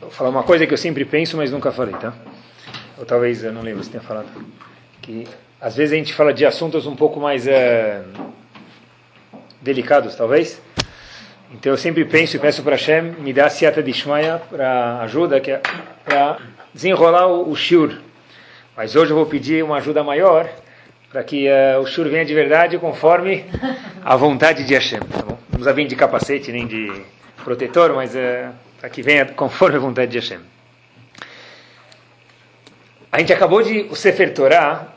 Vou falar uma coisa que eu sempre penso, mas nunca falei, tá? Ou talvez, eu não lembro se tenha falado. Que às vezes a gente fala de assuntos um pouco mais é, delicados, talvez. Então eu sempre penso e peço para Hashem me dá siata de Shmaya para ajuda, que é para desenrolar o, o. Mas hoje eu vou pedir uma ajuda maior para que uh, o shur venha de verdade conforme a vontade de Hashem. Tá bom? Não precisa vir de capacete nem de protetor, mas uh, para que venha conforme a vontade de Hashem. A gente acabou de o Sefer Torah,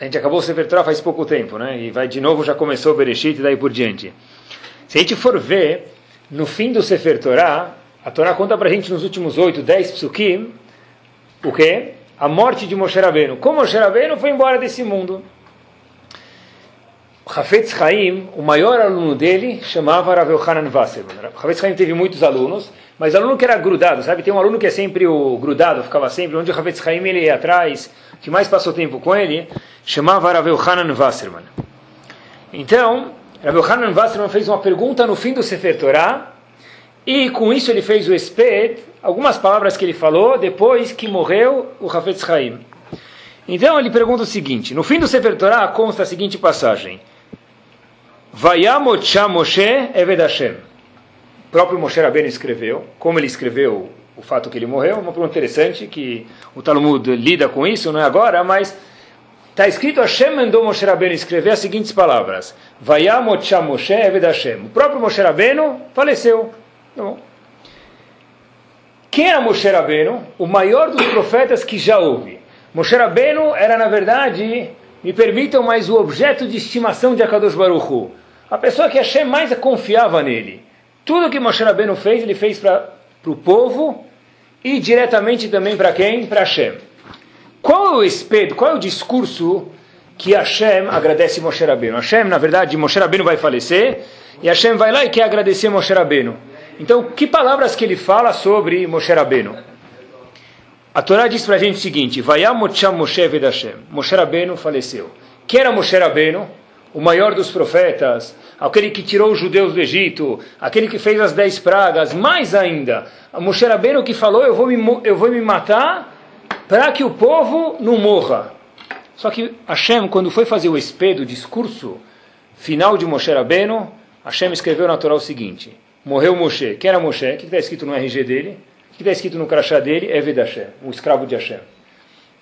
a gente acabou o Sefer Torah faz pouco tempo, né? E vai de novo, já começou o Bereshit e daí por diante. Se a gente for ver, no fim do Sefer Torah, a Torá conta para a gente nos últimos 8, 10 psukim, o quê? A morte de Moshe Rabbeinu. Como Moshe Rabbeinu foi embora desse mundo. Hafetz Chaim, o maior aluno dele, chamava Rav Yohanan Wasserman. Hafetz Chaim teve muitos alunos, mas aluno que era grudado, sabe? Tem um aluno que é sempre o grudado, ficava sempre, onde o Hafetz Chaim ele ia atrás, que mais passou tempo com ele, chamava Rav Yohanan Wasserman. Então, Rav Yohanan Wasserman fez uma pergunta no fim do Sefer Torah, e com isso ele fez o Esped, algumas palavras que ele falou depois que morreu o Hafetz Chaim. Então ele pergunta o seguinte, no fim do Sefer Torah consta a seguinte passagem, Vayamot Moshe Eved Hashem. O próprio Moshe Rabbeinu escreveu, como ele escreveu o fato que ele morreu, uma pergunta interessante, que o Talmud lida com isso, não é agora, mas Está escrito, Hashem mandou Moshe Rabbeinu escrever as seguintes palavras. Vayamot Moshe Eved Hashem. O próprio Moshe Rabbeinu faleceu. Tá Quem era Moshe Rabbeinu? O maior dos profetas que já houve. Moshe Rabbeinu era, na verdade, me permitam, mas o objeto de estimação de Akadosh Baruch Hu. A pessoa que Hashem mais confiava nele. Tudo que Moshe Rabbeinu fez, ele fez para o povo e diretamente também para quem? Para Hashem. Qual é o espedo, qual é o discurso que Hashem agradece Moshe Rabbeinu? Hashem, na verdade, Moshe Rabbeinu vai falecer e Hashem vai lá e quer agradecer Moshe Rabbeinu. Então, que palavras que ele fala sobre Moshe Rabbeinu? A Torá diz para a gente o seguinte, Vayamotcham Moshe. Moshe Rabbeinu faleceu. Quem era Moshe Rabbeinu? O maior dos profetas, aquele que tirou os judeus do Egito, aquele que fez as dez pragas, mais ainda, Moshe Rabbeinu que falou, eu vou me, eu vou me matar para que o povo não morra. Só que Hashem, quando foi fazer o espedo, o discurso final de Moshe Rabbeinu, Hashem escreveu na Torá o seguinte, morreu Moshe, quem era Moshe? O que está escrito no RG dele? O que está escrito no crachá dele? É Hashem, o escravo de Hashem.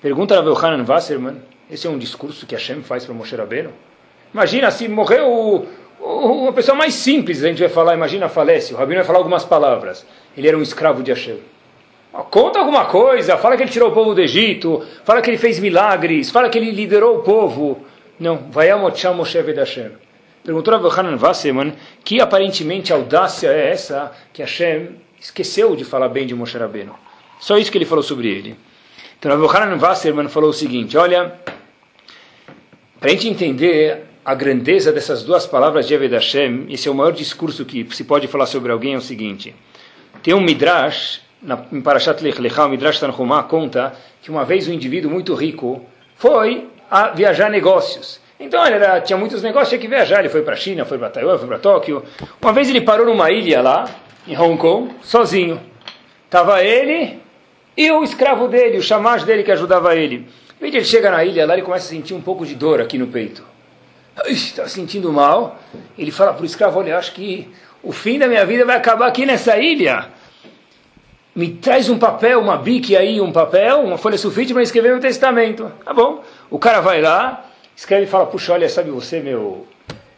Pergunta a Hanan Wasserman, esse é um discurso que Hashem faz para Moshe Rabbeinu? Imagina se morreu uma pessoa mais simples, a gente vai falar, imagina falece, o Rabino vai falar algumas palavras. Ele era um escravo de Hashem. Conta alguma coisa, fala que ele tirou o povo do Egito, fala que ele fez milagres, fala que ele liderou o povo. Não, vai amochar Moshe Vedashem. Perguntou a Hanan Wasserman que aparentemente audácia é essa que Hashem esqueceu de falar bem de Moshe Rabbeinu. Só isso que ele falou sobre ele. Então Rav Hanan Wasserman falou o seguinte, olha, para a gente entender a grandeza dessas duas palavras de Eved Hashem, esse é o maior discurso que se pode falar sobre alguém, é o seguinte, tem um Midrash na, em Parashat Lech Lecha, o Midrash Tanhumah conta que uma vez um indivíduo muito rico foi a viajar negócios. Então ele era, tinha muitos negócios, tinha que viajar. Ele foi para a China, foi para Taiwan, foi para Tóquio. Uma vez ele parou numa ilha lá, em Hong Kong, sozinho. Estava ele e o escravo dele, o chamage dele que ajudava ele. Vez ele chega na ilha lá, ele começa a sentir um pouco de dor aqui no peito. Está sentindo mal. Ele fala para o escravo: Olha, acho que o fim da minha vida vai acabar aqui nessa ilha me traz um papel, uma bique aí, um papel, uma folha sulfite para escrever meu testamento. Tá bom. O cara vai lá, escreve e fala, puxa, olha, sabe você, meu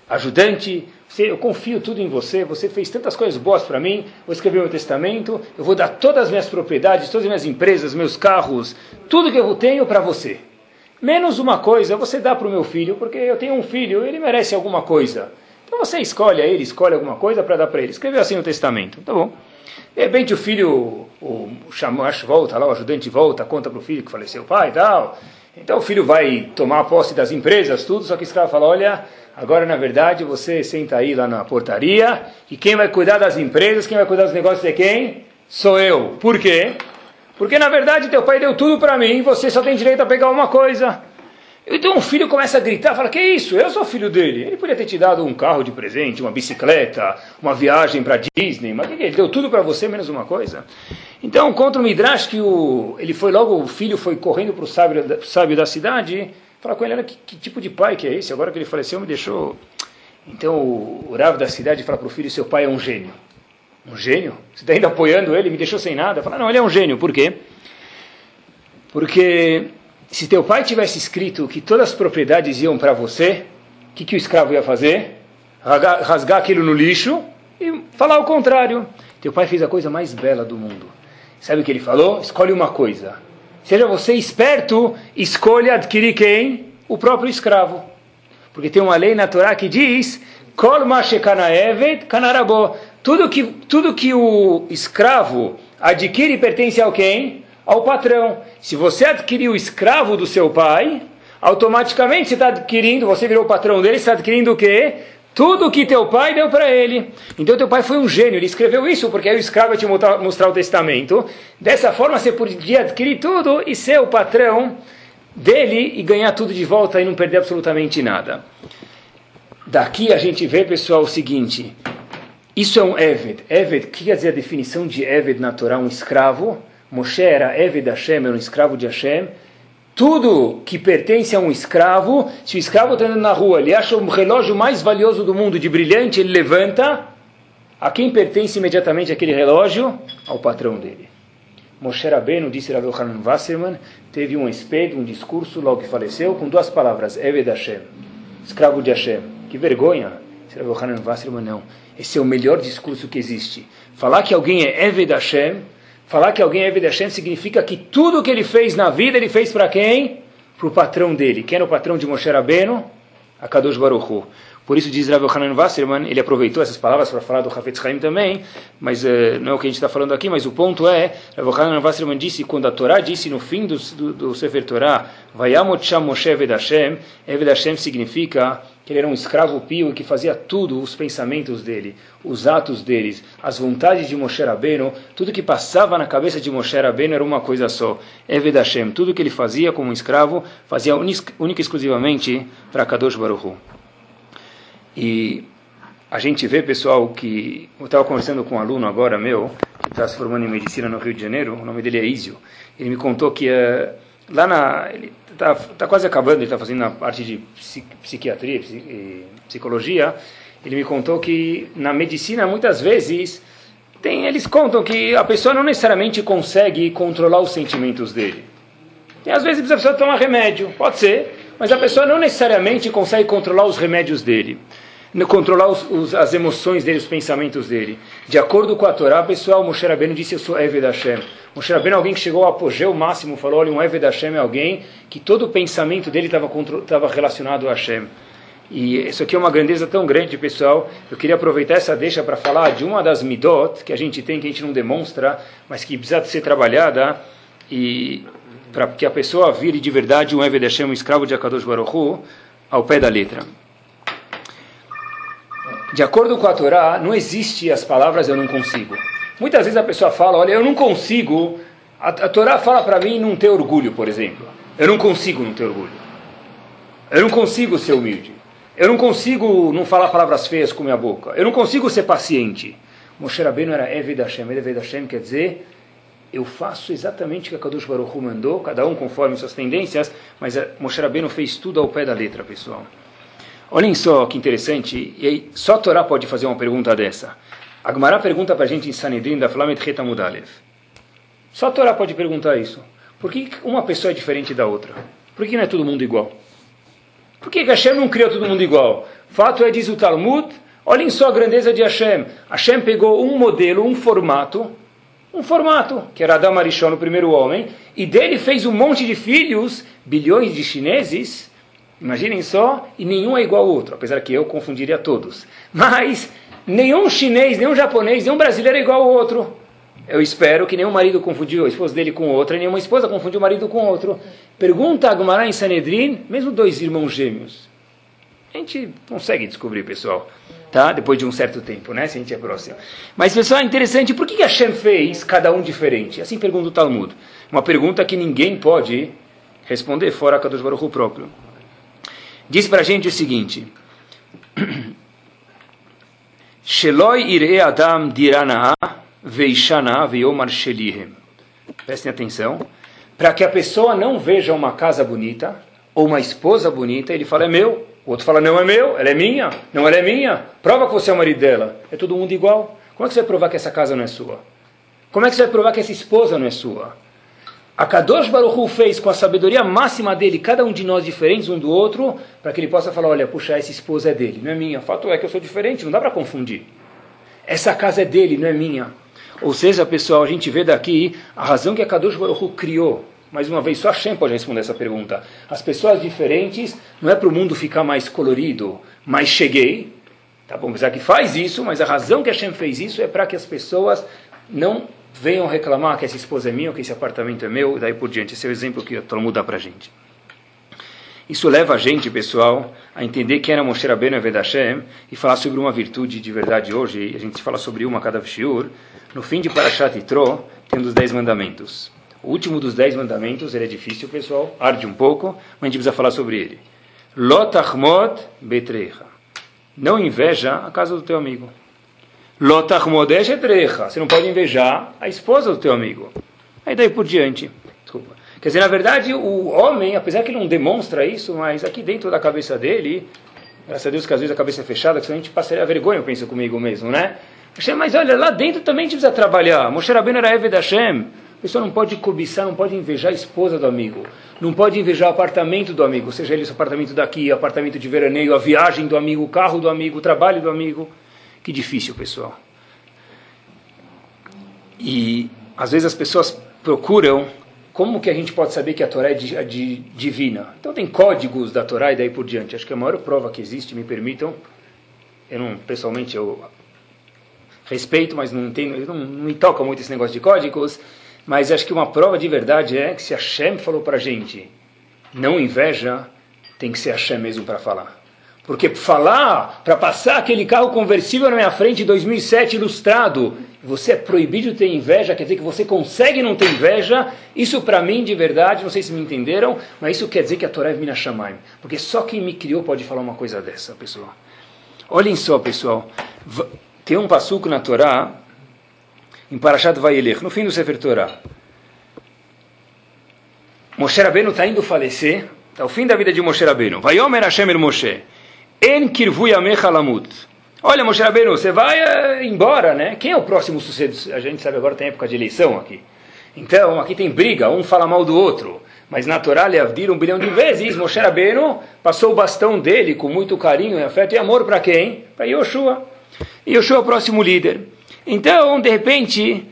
ajudante, eu confio tudo em você, você fez tantas coisas boas para mim, vou escrever meu testamento, eu vou dar todas as minhas propriedades, todas as minhas empresas, meus carros, tudo que eu tenho para você. Menos uma coisa, você dá para o meu filho, porque eu tenho um filho, ele merece alguma coisa. Então você escolhe, ele escolhe alguma coisa para dar para ele. Escreveu assim no testamento, tá bom. De repente o filho, o chamash volta lá, o ajudante volta, conta para o filho que faleceu o pai e tal. Então o filho vai tomar posse das empresas, tudo, só que esse cara fala, olha, agora na verdade você senta aí lá na portaria, e quem vai cuidar das empresas, quem vai cuidar dos negócios é quem? Sou eu. Por quê? Porque na verdade teu pai deu tudo para mim, você só tem direito a pegar uma coisa. Então o filho começa a gritar, fala, que isso? Eu sou filho dele. Ele podia ter te dado um carro de presente, uma bicicleta, uma viagem para Disney, mas ele deu tudo para você, menos uma coisa. Então, contra o Midrash, que o, ele foi logo, o filho foi correndo para o sábio, sábio da cidade, fala com ele, que, que, tipo de pai que é esse? Agora que ele faleceu, me deixou... Então o, o da cidade fala para o filho, seu pai é um gênio. Um gênio? Você está ainda apoiando ele, me deixou sem nada? Fala, não, ele é um gênio. Por quê? Porque se teu pai tivesse escrito que todas as propriedades iam para você, o que, que o escravo ia fazer? Rasgar, aquilo no lixo e falar o contrário. Teu pai fez a coisa mais bela do mundo. Sabe o que ele falou? Escolhe uma coisa. Seja você esperto, escolha adquirir quem? O próprio escravo. Porque tem uma lei na Torá que diz: Kol kanarabo. Tudo que, tudo que o escravo adquire pertence ao quem? Ao patrão. Se você adquiriu o escravo do seu pai, automaticamente você está adquirindo, você virou o patrão dele, está adquirindo o quê? Tudo que teu pai deu para ele. Então teu pai foi um gênio, ele escreveu isso porque aí o escravo ia te mostrar o testamento. Dessa forma você podia adquirir tudo e ser o patrão dele e ganhar tudo de volta e não perder absolutamente nada. Daqui a gente vê, pessoal, o seguinte: isso é um Eved. Eved, o que quer dizer a definição de Eved na Torá? Um escravo. Moshe era Eved Hashem, era um escravo de Hashem. Tudo que pertence a um escravo, se o escravo está andando na rua, ele acha o relógio mais valioso do mundo, de brilhante, ele levanta. A quem pertence imediatamente aquele relógio? Ao patrão dele. Moshe Rabbeinu, disse Rav Hanan Wasserman, teve um espelho, um discurso logo que faleceu, com duas palavras, Eved Hashem, escravo de Hashem. Que vergonha! Rav Hanan Wasserman, não. Esse é o melhor discurso que existe. Falar que alguém é Eved Hashem, falar que alguém é Eved Hashem significa que tudo que ele fez na vida, ele fez para quem? Para o patrão dele. Quem era o patrão de Moshe Rabbeinu? A Kadosh Baruch Hu. Por isso diz Rav Hanan Wasserman, ele aproveitou essas palavras para falar do Hafetz Haim também, mas uh, não é o que a gente está falando aqui, mas o ponto é, Rav Hanan Wasserman disse, quando a Torá disse no fim do, do, do Sefer Torá, Vayamot Sham Moshe Eved Hashem, Hashem significa que ele era um escravo pio que fazia tudo, os pensamentos dele, os atos deles, as vontades de Moshe Rabbeinu, tudo que passava na cabeça de Moshe Rabbeinu era uma coisa só, Eved Hashem, tudo que ele fazia como escravo, fazia única e exclusivamente para Kadosh Baruch Hu. E a gente vê, pessoal, que eu estava conversando com um aluno agora meu, que está se formando em medicina no Rio de Janeiro, o nome dele é Isio. Ele me contou que uh, lá na. Ele está tá quase acabando, ele está fazendo a parte de psiquiatria, psicologia. Ele me contou que na medicina, muitas vezes, tem, eles contam que a pessoa não necessariamente consegue controlar os sentimentos dele. E às vezes a pessoa tomar remédio, pode ser, mas a pessoa não necessariamente consegue controlar os remédios dele, controlar os, os, as emoções dele, os pensamentos dele. De acordo com a Torá, pessoal, Moshe Rabbeinu disse, eu sou Eved Hashem. Moshe Rabbeinu é alguém que chegou ao apogeu máximo, falou, olha, um Eved Hashem é alguém que todo o pensamento dele estava relacionado a Hashem. E isso aqui é uma grandeza tão grande, pessoal. Eu queria aproveitar essa deixa para falar de uma das midot que a gente tem, que a gente não demonstra, mas que precisa ser trabalhada. E para que a pessoa vire de verdade um Eved Hashem, um escravo de Akadosh Baruch Hu, ao pé da letra. De acordo com a Torá, não existe as palavras eu não consigo. Muitas vezes a pessoa fala, olha, eu não consigo. A, a Torá fala para mim não ter orgulho, por exemplo. Eu não consigo não ter orgulho. Eu não consigo ser humilde. Eu não consigo não falar palavras feias com minha boca. Eu não consigo ser paciente. Moshe Rabbeinu era Eved Hashem. Eved Hashem quer dizer eu faço exatamente o que a Kadosh Baruch Hu mandou, cada um conforme suas tendências, mas Moshe Rabbeinu fez tudo ao pé da letra, pessoal. Olhem só que interessante, e aí, só a Torá pode fazer uma pergunta dessa. A Gemara pergunta para a gente em Sanedrin da Flamet Reta Mudalev. Só a Torá pode perguntar isso. Por que uma pessoa é diferente da outra? Por que não é todo mundo igual? Por que Hashem não criou todo mundo igual? Fato é, diz o Talmud, olhem só a grandeza de Hashem. Hashem pegou um modelo, um formato, um formato, que era Adam Arishon, o primeiro homem, e dele fez um monte de filhos, bilhões de chineses, imaginem só, e nenhum é igual ao outro, apesar que eu confundiria todos. Mas nenhum chinês, nenhum japonês, nenhum brasileiro é igual ao outro. Eu espero que nenhum marido confundiu a esposa dele com outra, nenhuma esposa confundiu o marido com outro. Pergunta a Gumará em Sanedrin, mesmo dois irmãos gêmeos. A gente consegue descobrir, pessoal tá? Depois de um certo tempo, né? Se a gente é próximo. Mas, pessoal, é interessante, por que, Hashem fez cada um diferente? Assim pergunta o Talmud. Uma pergunta que ninguém pode responder fora a Kadosh Baruch próprio. Diz para a gente o seguinte: Sheloi ire adam dirana veishana veomar shelihem. Prestem atenção. Para que a pessoa não veja uma casa bonita ou uma esposa bonita, ele fala, é meu. O outro fala, não é meu, ela é minha. Não, ela é minha. Prova que você é o marido dela. É todo mundo igual. Como é que você vai provar que essa casa não é sua? Como é que você vai provar que essa esposa não é sua? A Kadosh Baruch Hu fez com a sabedoria máxima dele, cada um de nós diferentes um do outro, para que ele possa falar, olha, puxa, essa esposa é dele, não é minha. Fato é que eu sou diferente, não dá para confundir. Essa casa é dele, não é minha. Ou seja, pessoal, a gente vê daqui a razão que a Kadosh Baruch Hu criou. Mais uma vez, só a Shem pode responder essa pergunta. As pessoas diferentes não é para o mundo ficar mais colorido, mais cheguei. Tá bom, apesar que faz isso, mas a razão que a Shem fez isso é para que as pessoas não venham reclamar que essa esposa é minha, que esse apartamento é meu, e daí por diante. Esse é o exemplo que o Talmud dá para a gente. Isso leva a gente, pessoal, a entender quem era Moshe Rabbeinu Eved Hashem e falar sobre uma virtude de verdade hoje. A gente fala sobre uma cada shiur. No fim de Parashat Yitro, tem um dos dez mandamentos. O último dos dez mandamentos, ele é difícil, pessoal, arde um pouco, mas a gente precisa falar sobre ele. Lotachmod betrecha. Não inveja a casa do teu amigo. Você não pode invejar a esposa do teu amigo. Aí daí por diante. Desculpa. Quer dizer, na verdade, o homem, apesar que ele não demonstra isso, mas aqui dentro da cabeça dele, graças a Deus que às vezes a cabeça é fechada, que senão a gente passaria vergonha, eu penso comigo mesmo, né? Mas olha, lá dentro também a gente precisa trabalhar. Moshe Rabbeinu era Eved Hashem. A pessoa não pode cobiçar, não pode invejar a esposa do amigo. Não pode invejar o apartamento do amigo, seja ele o apartamento daqui, apartamento de veraneio, a viagem do amigo, o carro do amigo, o trabalho do amigo. Que difícil, pessoal. E às vezes as pessoas procuram como que a gente pode saber que a Torá é, de, é de, divina. Então tem códigos da Torá e daí por diante. Acho que a maior prova que existe, me permitam, eu não, pessoalmente, eu respeito, mas não, tenho, não, não me toca muito esse negócio de códigos, mas acho que uma prova de verdade é que se a Shem falou para gente, não inveja, tem que ser Shem mesmo para falar. Porque falar, para passar aquele carro conversível na minha frente 2007 ilustrado, você é proibido de ter inveja, quer dizer que você consegue não ter inveja, isso para mim de verdade, não sei se me entenderam, mas isso quer dizer que a Torá é Mina Shamayim. Porque só quem me criou pode falar uma coisa dessa, pessoal. Olhem só, pessoal. Tem um passuco na Torá, em Parashat Vayelech, no fim do Sefer Torá. Moshe Rabbeinu está indo falecer, está o fim da vida de Moshe Rabbeinu. Vayomer Hashem el Moshe. En lamut. Olha, Moshe Rabbeinu, você vai uh, embora, né? Quem é o próximo sucessor? A gente sabe agora tem época de eleição aqui. Então, aqui tem briga, um fala mal do outro. Mas na Torá, Leavdir, um bilhão de vezes, Moshe Rabbeinu passou o bastão dele com muito carinho, afeto e amor para quem? Para Yoshua. Yoshua é o próximo líder. Então, de repente,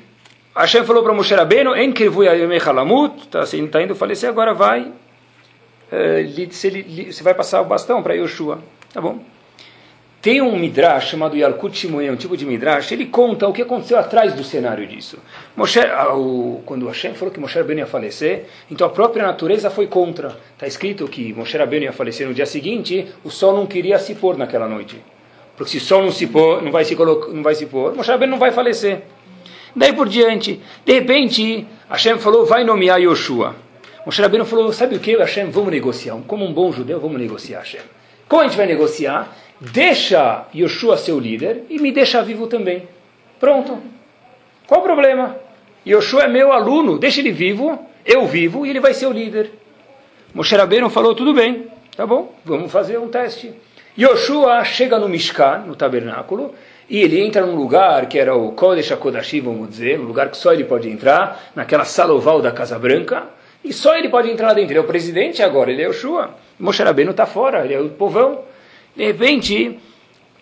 Hashem falou para Moshe Rabbeinu, En kirvuyamecha lamut, está assim, tá indo falecer, agora vai, uh, você vai passar o bastão para Yoshua. Tá bom. Tem um midrash chamado Yalkut Shimoyim, um tipo de midrash, ele conta o que aconteceu atrás do cenário disso. Moshe, ah, o, quando Hashem falou que Moshe Rabbeinu ia falecer, então a própria natureza foi contra. Está escrito que Moshe Rabbeinu ia falecer no dia seguinte, o sol não queria se pôr naquela noite. Porque se o sol não se pôr, não vai se, colocar, não vai se pôr, Moshe Rabbeinu não vai falecer. Daí por diante, de repente, Hashem falou, vai nomear Yoshua. Moshe Rabbeinu falou, sabe o que, Hashem, vamos negociar. Como um bom judeu, vamos negociar, Hashem. Como a gente vai negociar? Deixa Yoshua o líder e me deixa vivo também. Pronto. Qual o problema? Yoshua é meu aluno, deixa ele vivo, eu vivo e ele vai ser o líder. Moshe Rabbeinu falou, tudo bem, tá bom, vamos fazer um teste. Yoshua chega no Mishkan, no tabernáculo, e ele entra num lugar que era o Kodesh HaKodashim, vamos dizer, um lugar que só ele pode entrar, naquela sala oval da Casa Branca, e só ele pode entrar lá dentro. Ele é o presidente agora, ele é Yoshua. Moshe Rabbeinu está fora, ele é o povão. De repente,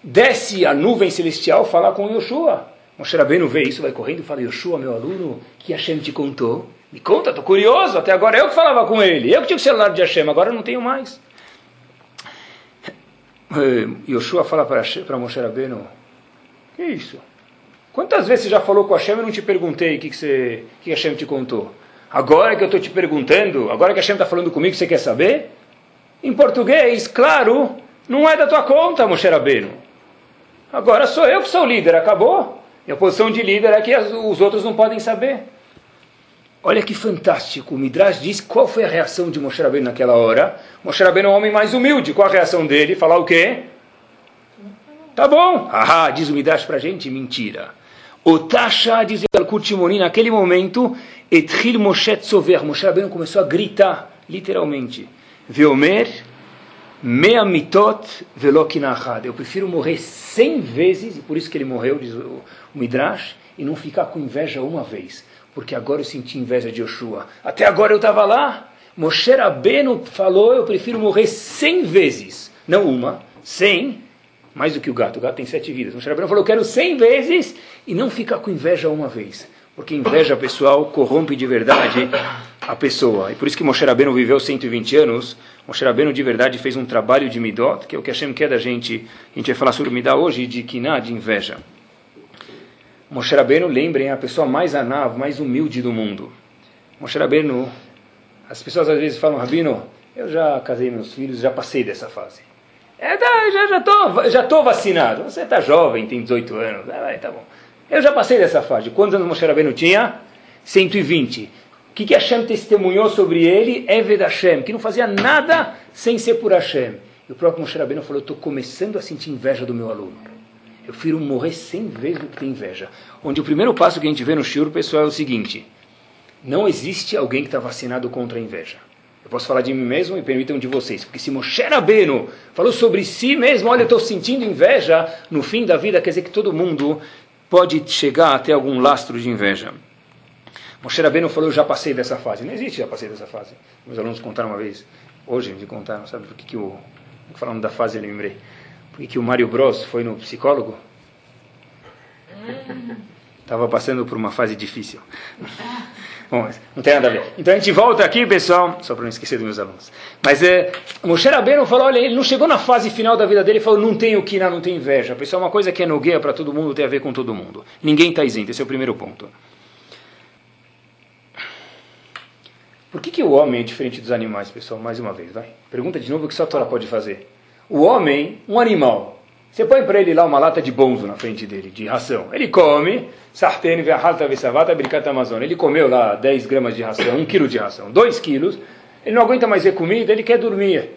desce a nuvem celestial falar com Yoshua. Moshe Rabbeinu vê isso, vai correndo e fala, Yoshua, meu aluno, que Hashem te contou? Me conta, estou curioso, até agora eu que falava com ele, eu que tinha o celular de Hashem, agora não tenho mais. Eh, Yoshua fala para Moshe Rabbeinu, que isso? Quantas vezes você já falou com Hashem e não te perguntei o que, que, que Hashem te contou? Agora que eu estou te perguntando, agora que Hashem está falando comigo, você quer saber? Em português, claro, não é da tua conta, Moshe Rabbeinu. Agora sou eu que sou o líder, acabou. E a posição de líder é que os outros não podem saber. Olha que fantástico. O Midrash diz qual foi a reação de Moshe Rabbeinu naquela hora. Moshe Rabbeinu é um homem mais humilde. Qual a reação dele? Falar o quê? Tá bom. Ah, diz o Midrash pra gente, mentira. O Tasha, diz o naquele momento, Etril Moshe Tzover. Moshe Rabbeinu começou a gritar, literalmente. Veomer, Mea mitot velokinachad. Eu prefiro morrer cem vezes, e por isso que ele morreu, diz o Midrash, e não ficar com inveja uma vez. Porque agora eu senti inveja de Yoshua. Até agora eu estava lá. Moshe Rabbeinu falou, eu prefiro morrer cem vezes. Não uma, cem. Mais do que o gato. O gato tem sete vidas. Moshe Rabbeinu falou, eu quero cem vezes e não ficar com inveja uma vez. Porque inveja, pessoal, corrompe de verdade a pessoa. E por isso que Moshe Rabbeinu viveu 120 anos. Moshe Rabbeinu de verdade fez um trabalho de midot, que é o que Hashem quer da gente. A gente vai falar sobre midá hoje, de kiná, de inveja. Moshe Rabbeinu, lembrem, é a pessoa mais anava, mais humilde do mundo. Moshe Rabbeinu, as pessoas às vezes falam, Rabino, eu já casei meus filhos, já passei dessa fase. É, tá, já já tô, já tô vacinado. Você está jovem, tem 18 anos. É, tá bom. Eu já passei dessa fase. Quantos anos Moshe Rabbeinu tinha? 120 que, que Hashem testemunhou sobre ele? Eved Hashem, que não fazia nada sem ser por Hashem. E o próprio Moshe Rabbeinu falou, eu estou começando a sentir inveja do meu aluno. Eu prefiro morrer cem vezes do que ter inveja. Onde o primeiro passo que a gente vê no Shur, pessoal, é o seguinte. Não existe alguém que está vacinado contra a inveja. Eu posso falar de mim mesmo e permitam de vocês. Porque se Moshe Rabbeinu falou sobre si mesmo, olha, eu estou sentindo inveja, no fim da vida quer dizer que todo mundo pode chegar até algum lastro de inveja. Moshe Rabbeinu falou, eu já passei dessa fase. Não existe já passei dessa fase. Meus alunos contaram uma vez, hoje me contaram, sabe por que, que o... Falando da fase, eu lembrei. Por que, que o Mário Bros foi no psicólogo? Estava passando por uma fase difícil. Bom, não tem nada a ver. Então a gente volta aqui, pessoal, só para não esquecer dos meus alunos. Mas é, Moshe Rabbeinu falou, olha, ele não chegou na fase final da vida dele e falou, não tenho quina, não tenho inveja. Pessoal, uma coisa que é nogueia para todo mundo tem a ver com todo mundo. Ninguém está isento, esse é o primeiro ponto. Por que, que o homem é diferente dos animais, pessoal? Mais uma vez, vai. Pergunta de novo o que só a Torá pode fazer. O homem, um animal. Você põe para ele lá uma lata de bonzo na frente dele, de ração. Ele come, sartene, ve'ahalta, ve'savata, bricata amazônia. Ele comeu lá 10 gramas de ração, 1 quilo de ração, 2 quilos. Ele não aguenta mais ver comida, ele quer dormir.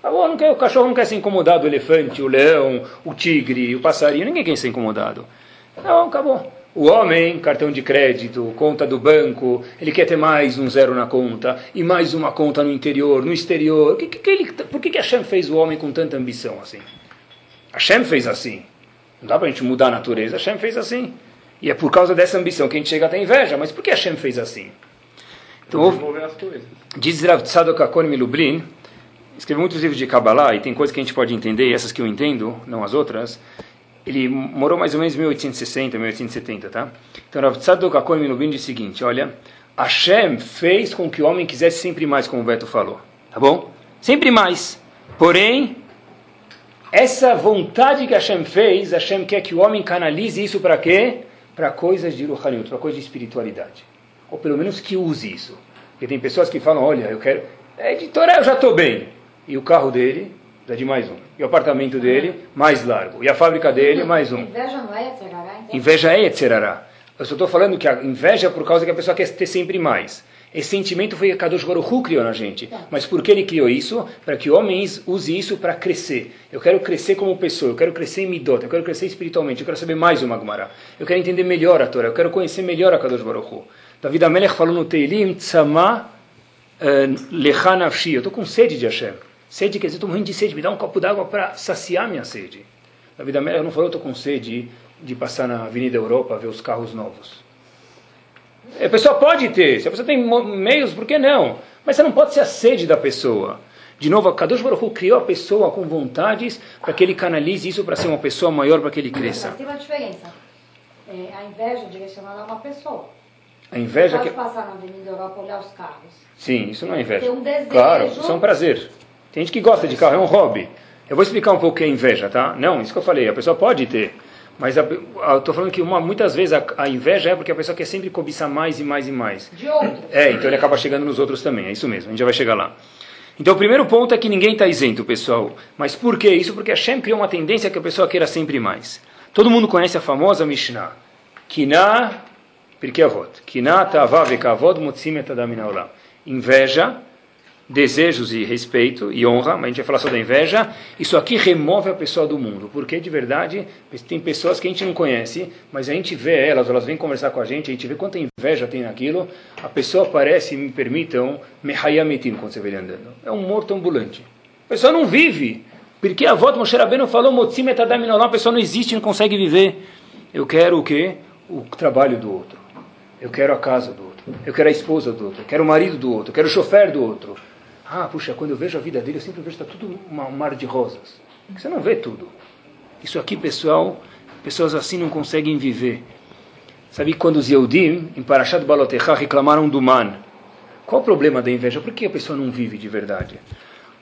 Acabou, não quer, o cachorro não quer ser incomodado, o elefante, o leão, o tigre, o passarinho, ninguém quer ser incomodado. Não, acabou. O homem, cartão de crédito, conta do banco, ele quer ter mais um zero na conta, e mais uma conta no interior, no exterior. Que, que, que ele, por que, que Hashem fez o homem com tanta ambição assim? Hashem fez assim. Não dá para a gente mudar a natureza, Hashem fez assim. E é por causa dessa ambição que a gente chega a ter inveja. Mas por que Hashem fez assim? Então, diz Rav Tzadok Akon Milublin, escreveu muitos livros de Kabbalah, e tem coisas que a gente pode entender, e essas que eu entendo, não as outras ele morou mais ou menos em 1860, 1870, tá? Então Rav Tzadok Akon diz o seguinte, olha, Hashem fez com que o homem quisesse sempre mais, como o Beto falou, tá bom? Sempre mais. Porém, essa vontade que Hashem fez, Hashem quer que o homem canalize isso para quê? Para coisas de Ruhaniut, para coisas de espiritualidade. Ou pelo menos que use isso. Porque tem pessoas que falam, olha, eu quero... É editora, eu já estou bem. E o carro dele Precisa de mais um. E o apartamento dele, mais largo. E a fábrica dele, mais um. Inveja não é Yetzerará? Então? Inveja é Yetzerará. Eu só estou falando que a inveja é por causa que a pessoa quer ter sempre mais. Esse sentimento foi que Kadosh Baruch Hu criou na gente. Tá. Mas por que ele criou isso? Para que homens use isso para crescer. Eu quero crescer como pessoa, eu quero crescer em Midot, eu quero crescer espiritualmente, eu quero saber mais o Magmará. Eu quero entender melhor a Torá, eu quero conhecer melhor a Kadosh Baruch Hu. David Amelech falou no Teilim, Tzama eh, Lechanavshi. Eu estou com sede de Hashem. Sede quer dizer, estou morrendo de sede, me dá um copo d'água para saciar minha sede. David Amelech não falou, estou com sede de passar na Avenida Europa, ver os carros novos. A pessoa pode ter, se a pessoa tem meios, por que não? Mas você não pode ser a sede da pessoa. De novo, a Kadosh Baruch Hu criou a pessoa com vontades para que ele canalize isso para ser uma pessoa maior, para que ele cresça. Mas tem uma diferença. É, a inveja direcionada a uma pessoa. A inveja Você que... pode passar na Avenida Europa olhar os carros. Sim, isso não é inveja. Tem um desejo. Claro, isso é um prazer. Tem gente que gosta de carro, é um hobby. Eu vou explicar um pouco o que é inveja, tá? Não, isso que eu falei, a pessoa pode ter. Mas eu estou falando que uma, muitas vezes a, a, inveja é porque a pessoa quer sempre cobiçar mais e mais e mais. De outros. É, então ele acaba chegando nos outros também, é isso mesmo, a gente já vai chegar lá. Então o primeiro ponto é que ninguém está isento, pessoal. Mas por que isso? Porque a Shem criou uma tendência que a pessoa queira sempre mais. Todo mundo conhece a famosa Mishnah. Kina Porque avot. Kinata avave kavod motsim etadamina olam. Inveja, desejos e respeito e honra, mas a gente vai falar só da inveja. Isso aqui remove a pessoa do mundo, porque de verdade tem pessoas que a gente não conhece, mas a gente vê elas, elas vêm conversar com a gente, a gente vê quanta inveja tem naquilo. A pessoa parece, me permitam, mehayametim quando você vê ele andando. É um morto ambulante. A pessoa não vive. Porque a de Moshe Rabbeinu falou, Motzim etadaminolam, a pessoa não existe, não consegue viver. Eu quero o quê? O trabalho do outro. Eu quero a casa do outro. Eu quero a esposa do outro. Eu quero o marido do outro. Eu quero o chofer do outro. Ah, puxa, quando eu vejo a vida dele, eu sempre vejo que está tudo um mar de rosas. Você não vê tudo. Isso aqui, pessoal, pessoas assim não conseguem viver. Sabe quando os Yehudim, em Parashat Balotecha, reclamaram do man? Qual o problema da inveja? Por que a pessoa não vive de verdade?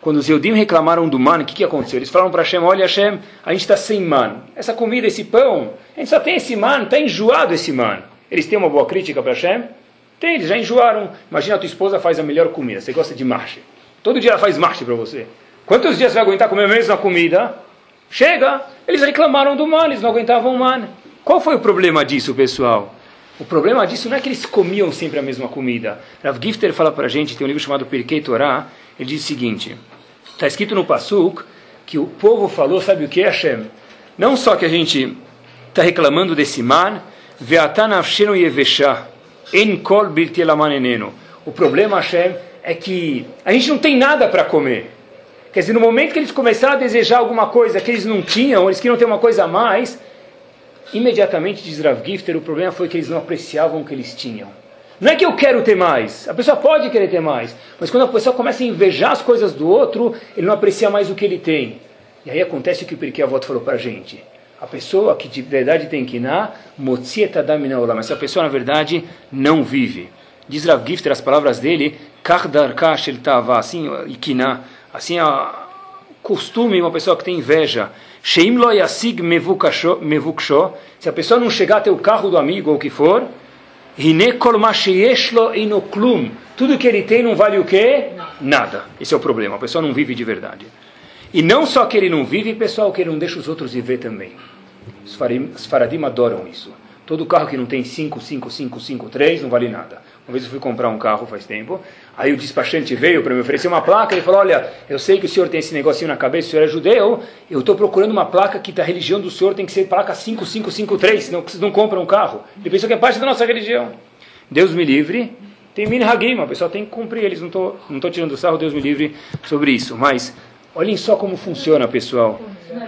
Quando os Eudim reclamaram do man, o que, que aconteceu? Eles falaram para Hashem, olha Hashem, a gente está sem man. Essa comida, esse pão, a gente só tem esse man, está enjoado esse man. Eles têm uma boa crítica para Hashem? Tem, eles já enjoaram. Imagina a tua esposa faz a melhor comida, você gosta de marcha. Todo dia ela faz marcha para você. Quantos dias você vai aguentar comer a mesma comida? Chega! Eles reclamaram do man, eles não aguentavam o man. Qual foi o problema disso, pessoal? O problema disso não é que eles comiam sempre a mesma comida. Rav Gifter fala para a gente, tem um livro chamado Pirkei Torah, ele diz o seguinte, está escrito no Pasuk, que o povo falou, sabe o que, Hashem? Não só que a gente está reclamando desse mar, en kol O problema, Hashem, é que a gente não tem nada para comer. Quer dizer, no momento que eles começaram a desejar alguma coisa que eles não tinham, eles queriam ter uma coisa a mais, imediatamente, diz Rav Gifter, o problema foi que eles não apreciavam o que eles tinham. Não é que eu quero ter mais, a pessoa pode querer ter mais, mas quando a pessoa começa a invejar as coisas do outro, ele não aprecia mais o que ele tem. E aí acontece o que o Pirkei Avot falou para a gente. A pessoa que de verdade tem que na motzieta daminaola, mas a pessoa na verdade não vive. Diz Rav Gifter as palavras dele, kardarka shel tava, assim, ikina, assim a costume uma pessoa que tem inveja. Yasig mevuksho, se a pessoa não chegar até o carro do amigo ou o que for, tudo que ele tem não vale o quê? Nada. Esse é o problema. A pessoa não vive de verdade. E não só que ele não vive, pessoal, que ele não deixa os outros viver também. Os faradim adoram isso. Todo carro que não tem 5, 5, 5, 5, 3 não vale nada. Uma vez eu fui comprar um carro faz tempo, aí o despachante veio para me oferecer uma placa, ele falou, olha, eu sei que o senhor tem esse negocinho na cabeça, o senhor é judeu, eu estou procurando uma placa que da religião do senhor tem que ser placa 5553, senão vocês não compram um carro. Ele pensou que é parte da nossa religião. Deus me livre, tem minhagim, a pessoa tem que cumprir eles, não estou não tô tirando sarro, Deus me livre sobre isso. Mas, olhem só como funciona, pessoal.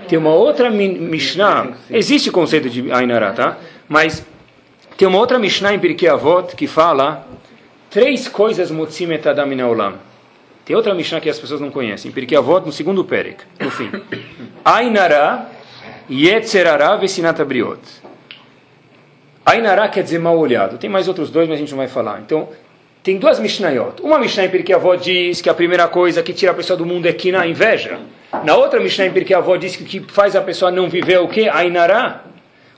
Tem uma outra Mishnah, existe o conceito de Ainara, tá? Mas tem uma outra Mishnah em Pirkei Avot que fala três coisas motzim etadam olam. Tem outra Mishnah que as pessoas não conhecem. Em Pirkei Avot, no segundo Perek, no fim. Ainara, Yetzerara, Vesinat Abriot. Ainara quer dizer mal olhado. Tem mais outros dois, mas a gente não vai falar. Então, tem duas Mishnayot. Uma Mishnah em Pirkei Avot diz que a primeira coisa que tira a pessoa do mundo é que na inveja. Na outra Mishnah em Pirkei Avot diz que o que faz a pessoa não viver é o que? Ainara.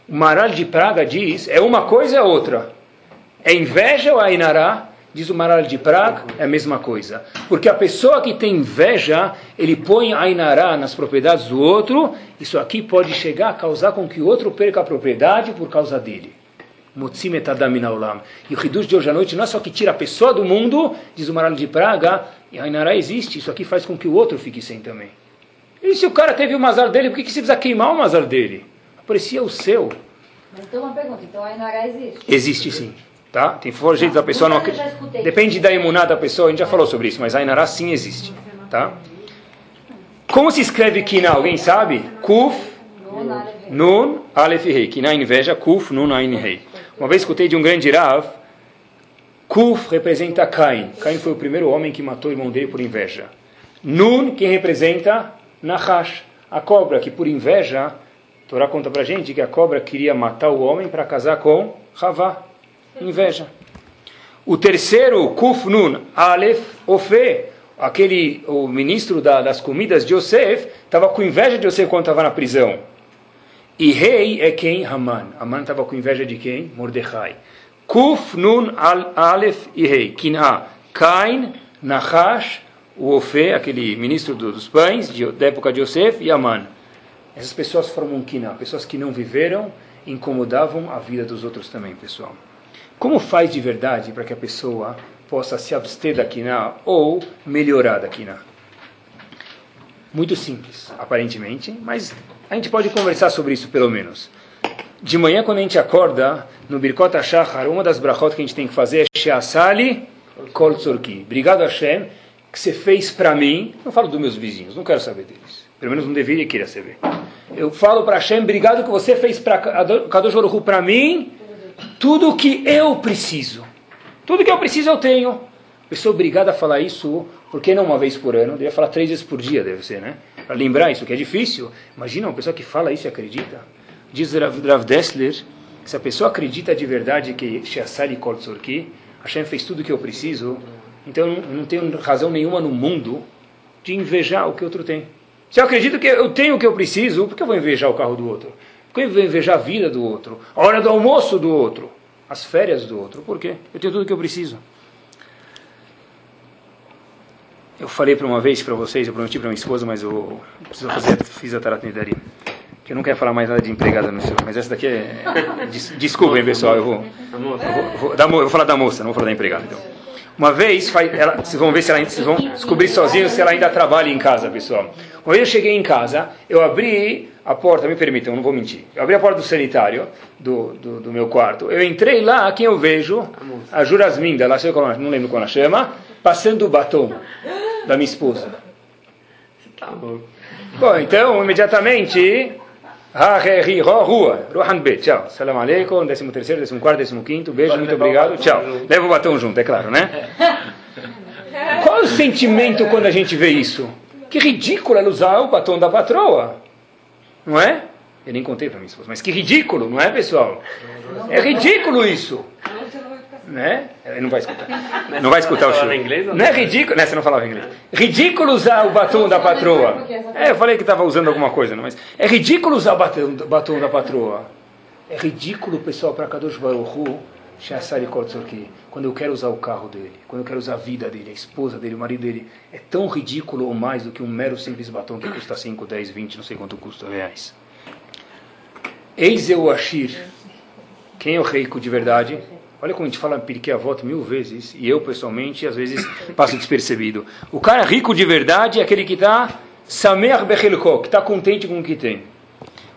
O Maral de Praga diz, é uma coisa é outra. É inveja ou é inará? Diz o Maral de Praga, é a mesma coisa. Porque a pessoa que tem inveja, ele põe a nas propriedades do outro, isso aqui pode chegar a causar com que o outro perca a propriedade por causa dele. E o Hidush de hoje à noite não é só que tira a pessoa do mundo, diz o Maral de Praga, e a existe, isso aqui faz com que o outro fique sem também. E se o cara teve o mazar dele, por que, que você precisa queimar o mazar dele? Parecia o seu. Mas então uma pergunta, então a Inará existe? Existe sim. Tá? Tem fora jeito da pessoa não Depende da imunidade da pessoa, a gente já falou sobre isso, mas a Inará sim existe. Tá? Como se escreve Kina? Alguém sabe? Kuf, Nun, Aleph Rei. Kina inveja, Kuf, Nun, Ain Rei. Uma vez escutei de um grande Rav, Kuf representa Cain. Cain foi o primeiro homem que matou o irmão dele por inveja. Nun, quem representa? Nahash, a cobra que por inveja Torá conta para gente que a cobra queria matar o homem para casar com Havá. Inveja. O terceiro, Kufnun, Aleph, Ofe, aquele, o ministro da, das comidas de Yosef, estava com inveja de Yosef quando estava na prisão. E rei é quem? Haman. Haman estava com inveja de quem? Mordecai. Kuf, Nun, al, Aleph e rei. Kin'a. Kain, Nahash, o Ofe, aquele ministro dos pães de, da época de Yosef, e Haman. Essas pessoas formam kina, pessoas que não viveram, incomodavam a vida dos outros também, pessoal. Como faz de verdade para que a pessoa possa se abster da quina ou melhorar da quina? Muito simples, aparentemente, mas a gente pode conversar sobre isso pelo menos. De manhã, quando a gente acorda, no Birkot HaShachar, uma das brachot que a gente tem que fazer é Sheasali Kol Tzorki. Obrigado, Hashem, que você fez para mim. Não falo dos meus vizinhos, não quero saber deles. Pelo menos não deveria querer saber. Eu falo para Hashem, obrigado que você fez para Kadosh Baruch para mim tudo o que eu preciso. Tudo que eu preciso eu tenho. A pessoa obrigada a falar isso, por que não uma vez por ano? Devia falar três vezes por dia, deve ser, né? Para lembrar isso, que é difícil. Imagina uma pessoa que fala isso e acredita. Diz Rav Dessler, que se a pessoa acredita de verdade que Kol Tzorki, Hashem fez tudo o que eu preciso, então eu não tenho razão nenhuma no mundo de invejar o que outro tem. Se eu acredito que eu tenho o que eu preciso, por que eu vou invejar o carro do outro? Por que eu vou invejar a vida do outro? A hora do almoço do outro? As férias do outro? Por quê? Eu tenho tudo o que eu preciso. Eu falei para uma vez para vocês, eu prometi para minha esposa, mas eu preciso fazer, fiz a taratnidaria. Que eu não quero falar mais nada de empregada no seu, mas essa daqui é. Des, desculpem, pessoal, eu vou, eu vou, vou, eu vou falar da moça, não vou falar da empregada. Então. Uma vez, ela, vocês vão ver se ela, vocês vão descobrir sozinhos se ela ainda trabalha em casa, pessoal. Uma vez eu cheguei em casa, eu abri a porta, me permitam, não vou mentir. Eu abri a porta do sanitário do, do, do meu quarto. Eu entrei lá, quem eu vejo? A Jurasminda, lá, sei não lembro qual ela chama, passando o batom da minha esposa. Tá bom. Bom, então, imediatamente, rua, Ruhan B, tchau. Salam aleikum, 13 terceiro, 14 décimo quinto, beijo, muito obrigado, tchau. Leva o batom junto, é claro, né? Qual o sentimento quando a gente vê isso? Que ridículo ela usar o batom da patroa. Não é? Eu nem contei para minha esposa, mas que ridículo, não é, pessoal? É ridículo isso. Né? Ele não vai escutar. Não vai escutar o show. Não é ridículo. Né, você não falava inglês. Ridículo usar o batom da patroa. É, eu falei que estava usando alguma coisa, não, mas é ridículo usar o batom, batom da patroa. É ridículo, pessoal, para Kadosh Baruch Hu, quando eu quero usar o carro dele, quando eu quero usar a vida dele, a esposa dele, o marido dele, é tão ridículo ou mais do que um mero simples batom que custa 5, 10, 20, não sei quanto custa reais. Eis eu Ashir. Quem é o rico de verdade? Olha como a gente fala Pirkei Avot mil vezes, e eu pessoalmente às vezes passo despercebido. O cara rico de verdade é aquele que está Samer Bechelko, que está contente com o que tem.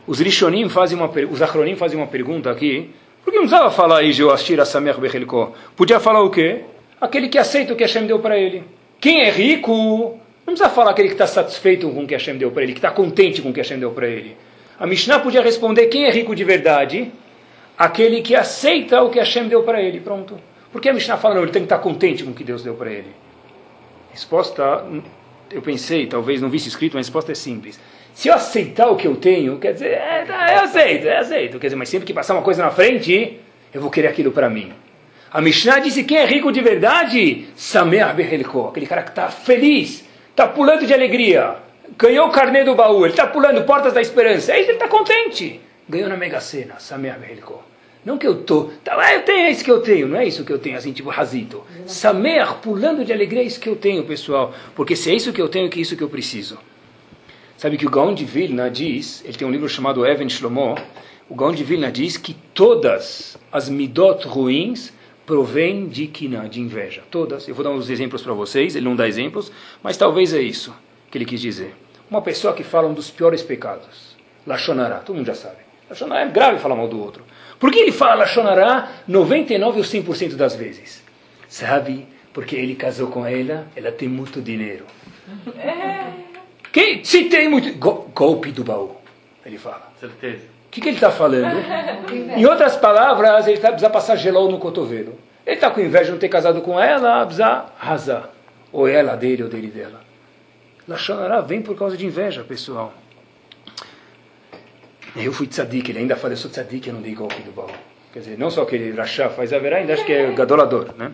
Os Rishonim fazem uma, os Achronim fazem uma pergunta aqui, por que não precisava falar aí Jeoashir Samer Bechelko? Podia falar o quê? Aquele que aceita o que Hashem deu para ele. Quem é rico, não precisa falar aquele que está satisfeito com o que Hashem deu para ele, que está contente com o que Hashem deu para ele. A Mishnah podia responder quem é rico de verdade, aquele que aceita o que Hashem deu para ele. Pronto. Por que a Mishnah fala, não, ele tem que estar contente com o que Deus deu para ele? Resposta, eu pensei, talvez não visse escrito, mas a resposta é simples. Se eu aceitar o que eu tenho, quer dizer, é, tá, eu aceito, eu aceito. Quer dizer, mas sempre que passar uma coisa na frente, eu vou querer aquilo para mim. A Mishnah disse, quem é rico de verdade? Sameah Behelko, aquele cara que está feliz, está pulando de alegria, ganhou o carnê do baú, ele está pulando portas da esperança, aí ele está contente. Ganhou na Mega Sena, Sameah Behelko. Não que eu tô, tá, ah, eu tenho, é isso que eu tenho, não é isso que eu tenho, assim, tipo razito. Samer, pulando de alegria, é isso que eu tenho, pessoal. Porque se é isso que eu tenho, que é isso que eu preciso. Sabe que o Gaon de Vilna diz, ele tem um livro chamado Even Shlomo, o Gaon de Vilna diz que todas as midot ruins provêm de kina, de inveja. Todas. Eu vou dar uns exemplos para vocês, ele não dá exemplos, mas talvez é isso que ele quis dizer. Uma pessoa que fala um dos piores pecados, Lachonará, todo mundo já sabe. Lachonará é grave falar mal do outro. Por que ele fala Lachonará 99 ou 100% das vezes? Sabe? Porque ele casou com ela, ela tem muito dinheiro. É. Que, se tem muito. Go, golpe do baú, ele fala. Certeza. O que, que ele está falando? em outras palavras, ele tá, precisa passar gelol no cotovelo. Ele está com inveja de não ter casado com ela, precisa arrasar. Ou ela dele ou dele dela. Lachonará vem por causa de inveja, pessoal. Eu fui tzadik, ele ainda fala, eu sou tzadik, eu não dei golpe do baú. Quer dizer, não só que ele rachá faz a verá, ainda acho que é gadolador, né?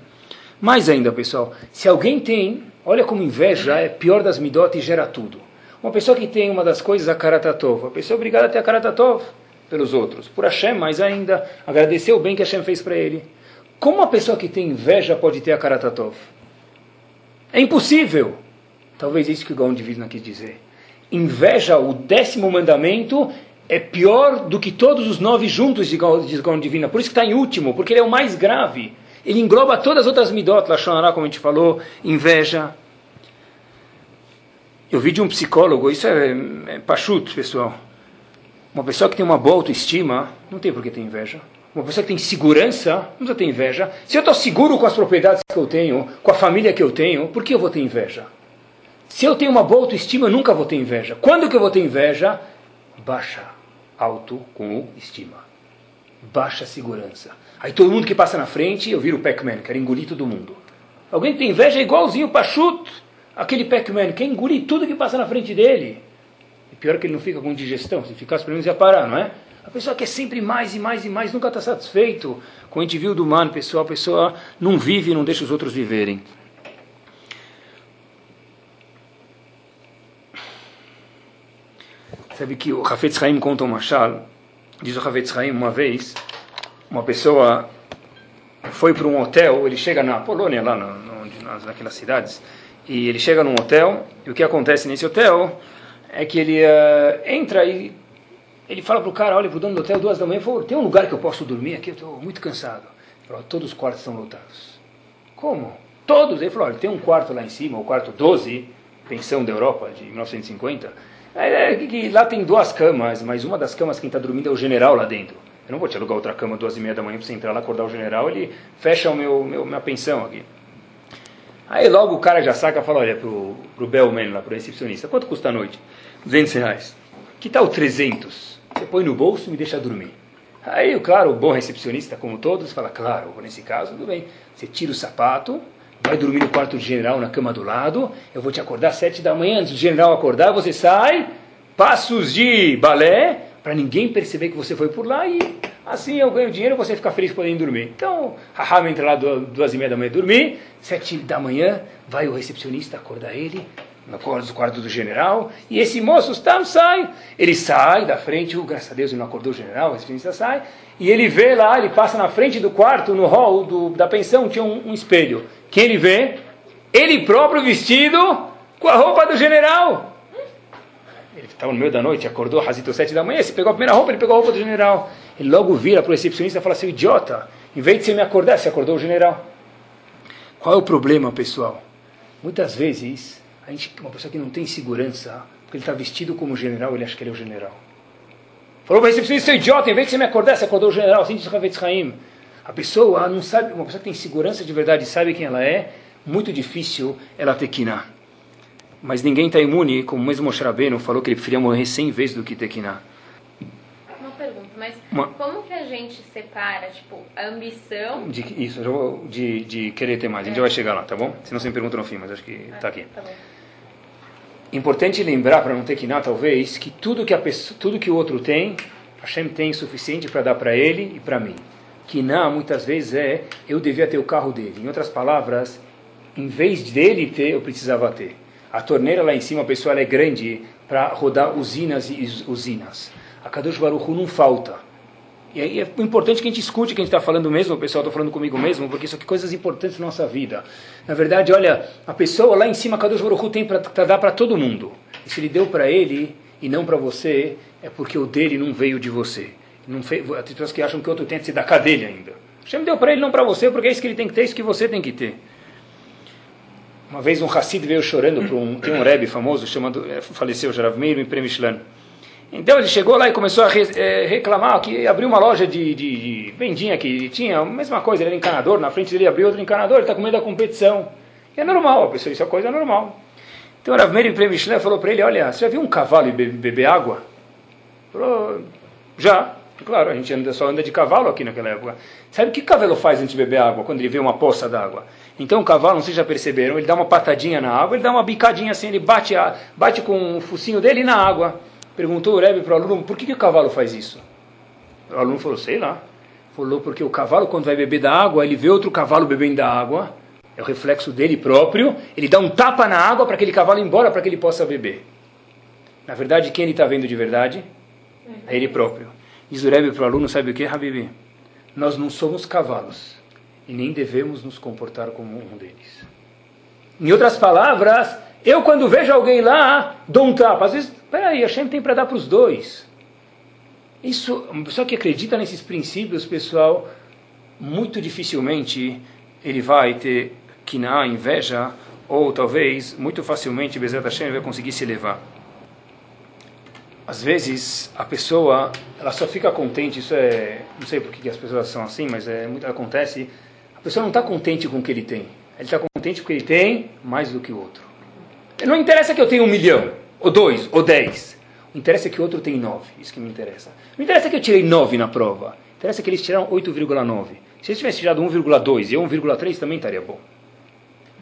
Mais ainda, pessoal, se alguém tem, olha como inveja é pior das midot e gera tudo. Uma pessoa que tem uma das coisas, a karatatov, a pessoa é obrigada a ter a karatatov pelos outros. Por Hashem, mais ainda, agradecer o bem que Hashem fez para ele. Como uma pessoa que tem inveja pode ter a karatatov? É impossível. Talvez isso que o Gaon de quis dizer. Inveja, o décimo mandamento, é pior do que todos os nove juntos de Gaon Divina. Por isso que está em último, porque ele é o mais grave. Ele engloba todas as outras midot, Lashonará, como a gente falou, inveja. Eu vi de um psicólogo, isso é, é pachuto, pessoal. Uma pessoa que tem uma boa autoestima, não tem por que ter inveja. Uma pessoa que tem segurança, não precisa ter inveja. Se eu estou seguro com as propriedades que eu tenho, com a família que eu tenho, por que eu vou ter inveja? Se eu tenho uma boa autoestima, eu nunca vou ter inveja. Quando que eu vou ter inveja? Baixa auto com estima. Baixa segurança. Aí todo mundo que passa na frente, eu viro o Pac-Man, quero engolir todo mundo. Alguém que tem inveja é igualzinho o Pachuto, aquele Pac-Man, quer engolir tudo que passa na frente dele. E pior que ele não fica com digestão, se ficasse pelo menos ia parar, não é? A pessoa quer sempre mais e mais e mais, nunca está satisfeito. Gente viu do humano, pessoal, a pessoa não vive e não deixa os outros viverem. Sabe que o Hafetz Haim conta uma machal, diz o Hafetz Haim uma vez, uma pessoa foi para um hotel, ele chega na Polônia, lá no, no, naquelas cidades, e ele chega num hotel, e o que acontece nesse hotel é que ele uh, entra e ele fala para o cara, olha para o dono do hotel, duas da manhã, falou, tem um lugar que eu posso dormir aqui? Eu estou muito cansado. Ele falou, todos os quartos estão lotados. Como? Todos? Ele falou, olha, tem um quarto lá em cima, o quarto 12, pensão da Europa, de 1950, é, lá tem duas camas, mas uma das camas quem está dormindo é o general lá dentro. Eu não vou te alugar outra cama duas e meia da manhã para você entrar lá acordar o general, ele fecha o meu, meu minha pensão aqui. Aí logo o cara já saca e fala, olha, pro, pro bellman lá, pro recepcionista, quanto custa a noite? 200 reais. Que tal 300? Você põe no bolso e me deixa dormir. Aí, claro, o bom recepcionista, como todos, fala, claro, nesse caso, tudo bem. Você tira o sapato, vai dormir no quarto do general na cama do lado, eu vou te acordar às sete da manhã, antes do general acordar, você sai, passos de balé, para ninguém perceber que você foi por lá e assim eu ganho dinheiro e você fica feliz podendo dormir. Então, Raham entra lá duas e meia da manhã dormir, sete da manhã, vai o recepcionista acordar ele, no quarto do general, e esse moço está, sai. Ele sai da frente, oh, graças a Deus ele não acordou o general, o recepcionista sai, e ele vê lá, ele passa na frente do quarto, no hall do, da pensão, tinha um, um espelho. Quem ele vê? Ele próprio vestido com a roupa do general. Ele estava no meio da noite, acordou às sete da manhã, se pegou a primeira roupa, ele pegou a roupa do general. Ele logo vira para o recepcionista e fala assim, idiota, em vez de você me acordar, você acordou o general. Qual é o problema, pessoal? Muitas vezes, a gente, uma pessoa que não tem segurança, porque ele está vestido como general, ele acha que ele é o general. Falou para o recepcionista, seu idiota, em vez de você me acordar, você acordou o general, assim diz o Havetz Haim. A pessoa não sabe, uma pessoa que tem segurança de verdade sabe quem ela é, muito difícil ela ter quiná. Mas ninguém está imune, como mesmo Moshe Rabbeinu falou que ele preferia morrer 100 vezes do que pergunta, mas Uma... como que a gente separa, tipo, a ambição... De, isso, de, de querer ter mais. É. A gente já vai chegar lá, tá bom? Se não, você me pergunta no fim, mas acho que ah, aqui. Tá. Importante lembrar, para não ter quiná, talvez, que tudo que, a pessoa, tudo que o outro tem, Hashem tem suficiente para dar para ele e para mim que não muitas vezes é eu devia ter o carro dele. Em outras palavras, em vez dele ter, eu precisava ter. A torneira lá em cima, a pessoa é grande para rodar usinas e usinas. A Kadosh Baruch não falta. E aí é importante que a gente escute o que a gente está falando mesmo, o pessoal está falando comigo mesmo, porque isso aqui é coisas importantes na nossa vida. Na verdade, olha, a pessoa lá em cima, Kadosh Baruch tem para dar para todo mundo. E se ele deu para ele e não para você, é porque o dele não veio de você. Não fez, as pessoas que acham que o outro tem que ser da cadeia ainda. Hashem deu para ele, não para você, porque é isso que ele tem que ter, é isso que você tem que ter. Uma vez um Hassid veio chorando para um, tem um Rebbe famoso, chamado, é, faleceu, Jarav Meir Premishlan. Então ele chegou lá e começou a re, é, reclamar que abriu uma loja de, de, de vendinha que tinha a mesma coisa, ele era encanador, na frente dele abriu outro encanador, ele está com medo da competição. E é normal, a pessoa, isso é coisa normal. Então o Rav Meir Premishlan falou para ele, olha, você já viu um cavalo beber água? Ele falou, já. Claro, a gente anda, só anda de cavalo aqui naquela época. Sabe o que o cavalo faz antes de beber água, quando ele vê uma poça d'água? Então o cavalo, não sei se já perceberam, ele dá uma patadinha na água, ele dá uma bicadinha assim, ele bate, a, bate com o focinho dele na água. Perguntou o Rebbe para o aluno, por que, que o cavalo faz isso? O aluno falou, sei lá. Falou, porque o cavalo, quando vai beber da água, ele vê outro cavalo bebendo da água, é o reflexo dele próprio, ele dá um tapa na água para aquele cavalo ir embora, para que ele possa beber. Na verdade, quem ele está vendo de verdade? É ele próprio. Diz o Rebbe para o aluno, sabe o que, Habibi? Nós não somos cavalos e nem devemos nos comportar como um deles. Em outras palavras, eu quando vejo alguém lá, dou um tapa. Às vezes, peraí, Hashem tem para dar para os dois. Isso, uma pessoa que acredita nesses princípios, pessoal, muito dificilmente ele vai ter que na inveja, ou talvez, muito facilmente, Bezerra Hashem vai conseguir se elevar. Às vezes, a pessoa, ela só fica contente, isso é, não sei por que as pessoas são assim, mas é muito acontece, a pessoa não está contente com o que ele tem. Ele está contente porque ele tem mais do que o outro. Não interessa que eu tenha um milhão, ou dois, ou dez. O interessa é que o outro tem nove. Isso que me interessa. Não interessa que eu tirei nove na prova. Interessa que eles tiraram 8,9. Se eles tivessem tirado 1,2 e 1,3 também estaria bom.